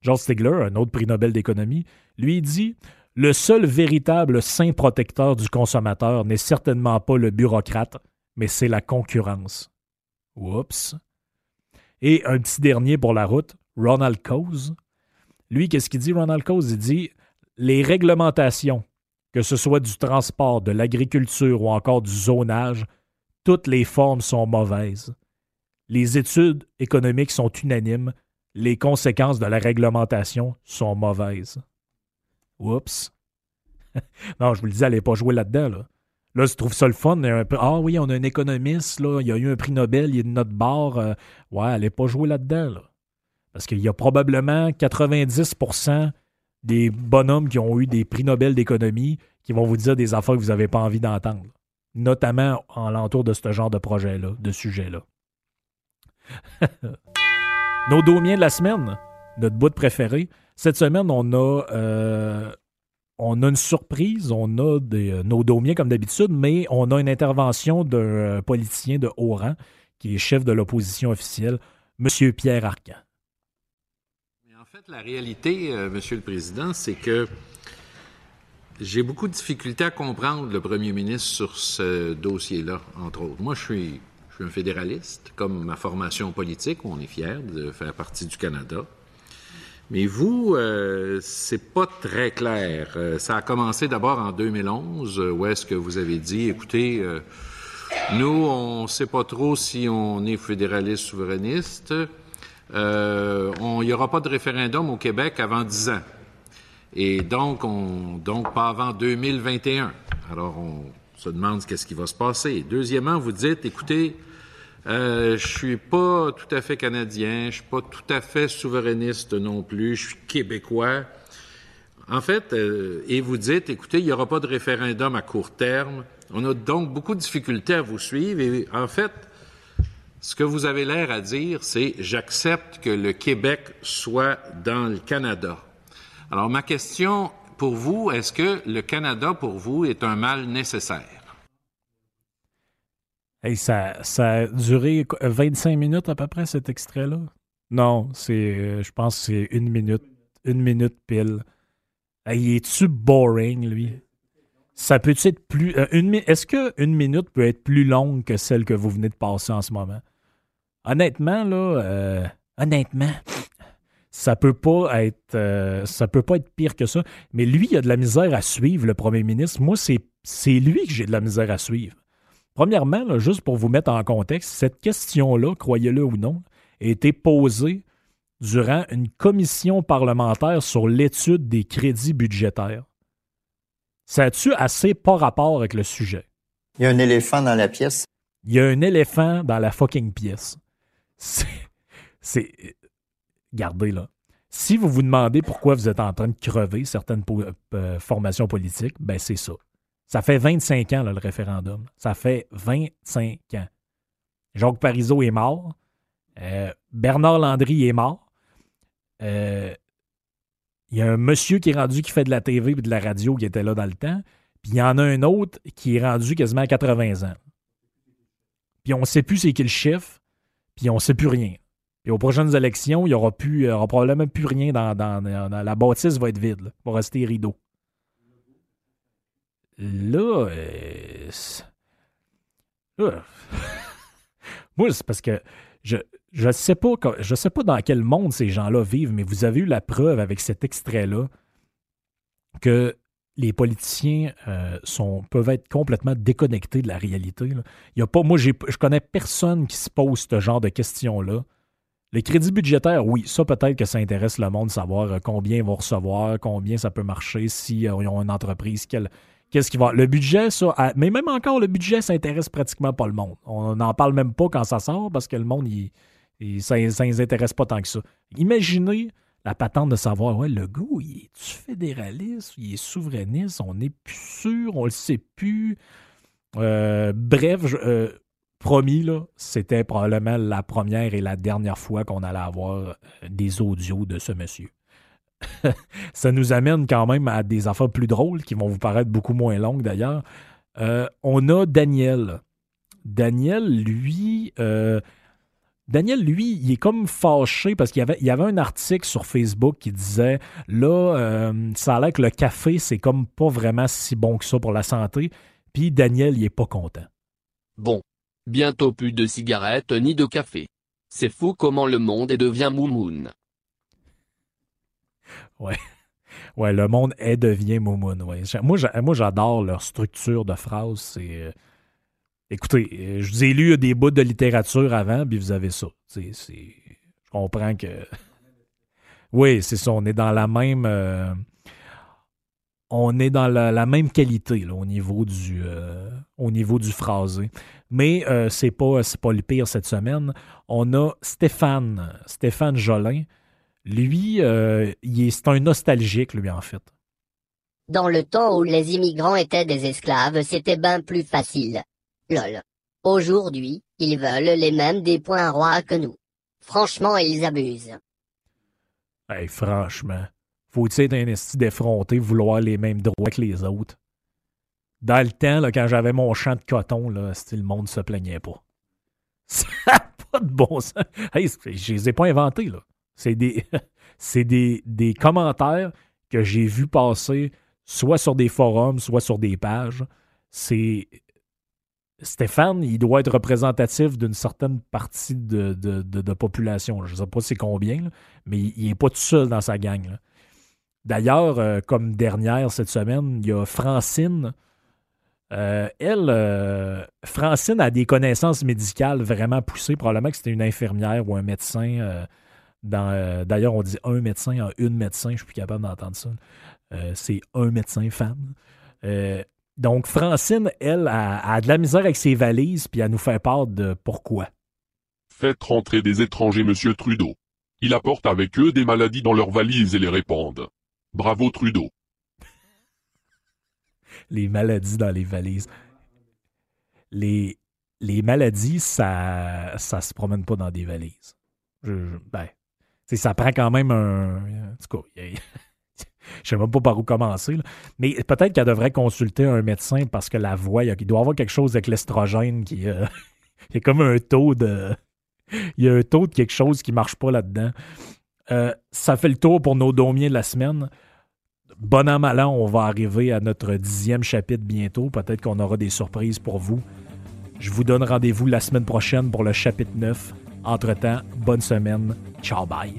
George Stigler, un autre prix Nobel d'économie, lui dit le seul véritable saint protecteur du consommateur n'est certainement pas le bureaucrate, mais c'est la concurrence. Oups. Et un petit dernier pour la route, Ronald Coase. Lui, qu'est-ce qu'il dit, Ronald Coase? Il dit les réglementations, que ce soit du transport, de l'agriculture ou encore du zonage, toutes les formes sont mauvaises. Les études économiques sont unanimes, les conséquences de la réglementation sont mauvaises. Oups. non, je vous le disais, n'allait pas jouer là-dedans. Là. Je trouve ça le fun. ah oui, on a un économiste, là, il a eu un prix Nobel, il a une note barre. Euh, ouais, n'est pas jouer là-dedans. Là. Parce qu'il y a probablement 90 des bonhommes qui ont eu des prix Nobel d'économie qui vont vous dire des affaires que vous n'avez pas envie d'entendre. Notamment en l'entour de ce genre de projet-là, de sujet-là. Nos domiens de la semaine, notre bout préféré. Cette semaine, on a euh, on a une surprise, on a des, nos domiens comme d'habitude, mais on a une intervention d'un politicien de haut rang qui est chef de l'opposition officielle, M. Pierre Arcan.
La réalité, M. le Président, c'est que j'ai beaucoup de difficultés à comprendre le premier ministre sur ce dossier-là, entre autres. Moi, je suis, un fédéraliste, comme ma formation politique, on est fier de faire partie du Canada. Mais vous, euh, c'est pas très clair. Euh, ça a commencé d'abord en 2011, où est-ce que vous avez dit, écoutez, euh, nous, on sait pas trop si on est fédéraliste souverainiste. Euh, il n'y aura pas de référendum au Québec avant dix ans. Et donc, on, donc pas avant 2021. Alors, on se demande qu'est-ce qui va se passer. Deuxièmement, vous dites, écoutez, euh, je suis pas tout à fait canadien, je suis pas tout à fait souverainiste non plus, je suis québécois. En fait, euh, et vous dites, écoutez, il n'y aura pas de référendum à court terme. On a donc beaucoup de difficultés à vous suivre. Et en fait, ce que vous avez l'air à dire, c'est j'accepte que le Québec soit dans le Canada. Alors, ma question pour vous, est-ce que le Canada, pour vous, est un mal nécessaire?
Hey, ça, ça a duré 25 minutes à peu près, cet extrait-là? Non, c'est, euh, je pense que c'est une minute, une minute pile. Hey, est-tu boring, lui? Ça peut être plus. Euh, une, est-ce qu'une minute peut être plus longue que celle que vous venez de passer en ce moment? Honnêtement, là, euh, honnêtement, ça peut pas être ça peut pas être pire que ça. Mais lui, il a de la misère à suivre, le premier ministre. Moi, c'est, c'est lui que j'ai de la misère à suivre. Premièrement, juste pour vous mettre en contexte, cette question-là, croyez-le ou non, a été posée durant une commission parlementaire sur l'étude des crédits budgétaires. Ça a-tu assez pas rapport avec le sujet?
Il y a un éléphant dans la pièce.
Il y a un éléphant dans la fucking pièce. C'est. Gardez là. Si vous vous demandez pourquoi vous êtes en train de crever certaines euh, formations politiques, ben c'est ça. Ça fait 25 ans, le référendum. Ça fait 25 ans. Jacques Parizeau est mort. Euh, Bernard Landry est mort. Euh, il y a un monsieur qui est rendu qui fait de la TV et de la radio qui était là dans le temps. Puis il y en a un autre qui est rendu quasiment à 80 ans. Puis on ne sait plus c'est qui le chef. Puis on ne sait plus rien. Puis aux prochaines élections, il n'y aura, plus, probablement plus rien dans, La bâtisse va être vide. Va rester rideau. Là, euh, moi, c'est parce que je je sais sais pas dans quel monde ces gens-là vivent, mais vous avez eu la preuve avec cet extrait-là que les politiciens euh, peuvent être complètement déconnectés de la réalité. Il y a pas, moi, je connais personne qui se pose ce genre de questions-là. Les crédits budgétaires, oui, ça peut-être que ça intéresse le monde, savoir euh, combien ils vont recevoir, combien ça peut marcher, s'ils ont une entreprise, Qu'est-ce qui va. Le budget, ça. Mais même encore, le budget, ça intéresse pratiquement pas le monde. On n'en parle même pas quand ça sort parce que le monde, ça ne les intéresse pas tant que ça. Imaginez la patente de savoir, ouais, le goût, il est-tu fédéraliste, il est souverainiste, on n'est plus sûr, on le sait plus. Euh, bref, euh, promis, là, c'était probablement la première et la dernière fois qu'on allait avoir euh, des audios de ce monsieur. ça nous amène quand même à des affaires plus drôles qui vont vous paraître beaucoup moins longues d'ailleurs. On a Daniel. Daniel, lui, Daniel, lui, il est comme fâché parce qu'il y avait, il y avait un article sur Facebook qui disait là, euh, ça a l'air que le café, c'est comme pas vraiment si bon que ça pour la santé. Puis Daniel, il est pas content.
Bon. Bientôt plus de cigarettes ni de café. C'est fou comment le monde est devient moumoun.
Ouais. Ouais, le monde est devient moumoun. Ouais. Moi, j'adore leur structure de phrase. C'est. Euh, écoutez, euh, je vous ai lu des bouts de littérature avant, puis vous avez ça. Je comprends que. Oui, c'est ça. On est dans la même. Euh, on est dans la, même qualité au, niveau du, au niveau du phrasé. Mais c'est pas, pas le pire cette semaine. On a Stéphane, Stéphane Jolin, lui, euh, c'est un nostalgique, lui, en fait.
Dans le temps où les immigrants étaient des esclaves, c'était bien plus facile. Lol. Aujourd'hui, ils veulent les mêmes des points rois que nous. Franchement, ils abusent.
Hey, franchement. Faut-il être un esti d'effronté, vouloir les mêmes droits que les autres? Dans le temps, quand j'avais mon champ de coton, là, le monde se plaignait pas. Ça n'a pas de bon sens. Hey, je les ai pas inventés. C'est des, c'est des, des commentaires que j'ai vus passer soit sur des forums, soit sur des pages. C'est. Stéphane, il doit être représentatif d'une certaine partie de, de, de, population. Je ne sais pas c'est combien, mais il n'est pas tout seul dans sa gang. D'ailleurs, euh, comme dernière cette semaine, il y a Francine. Euh, elle, euh, Francine a des connaissances médicales vraiment poussées. Probablement que c'était une infirmière ou un médecin. D'ailleurs, on dit un médecin en une médecin. Je suis plus capable d'entendre ça. c'est un médecin femme. Donc, Francine, elle, a, a, de la misère avec ses valises, puis elle nous fait part de pourquoi.
Faites rentrer des étrangers, monsieur Trudeau. Il apporte avec eux des maladies dans leurs valises et les répandent. Bravo Trudeau.
les maladies dans les valises. Les, les maladies, ça ça se promène pas dans des valises. Je, ben, ça prend quand même un. En tout cas, je sais même pas par où commencer. Mais peut-être qu'elle devrait consulter un médecin parce que la voix, il doit y avoir quelque chose avec l'estrogène qui. Euh, il y a comme un taux de. Il y a un taux de quelque chose qui marche pas là-dedans. Euh, ça fait le tour pour nos domiers de la semaine. Bon an, mal an, on va arriver à notre dixième chapitre bientôt. Peut-être qu'on aura des surprises pour vous. Je vous donne rendez-vous la semaine prochaine pour le chapitre 9. Entre-temps, bonne semaine. Ciao, bye.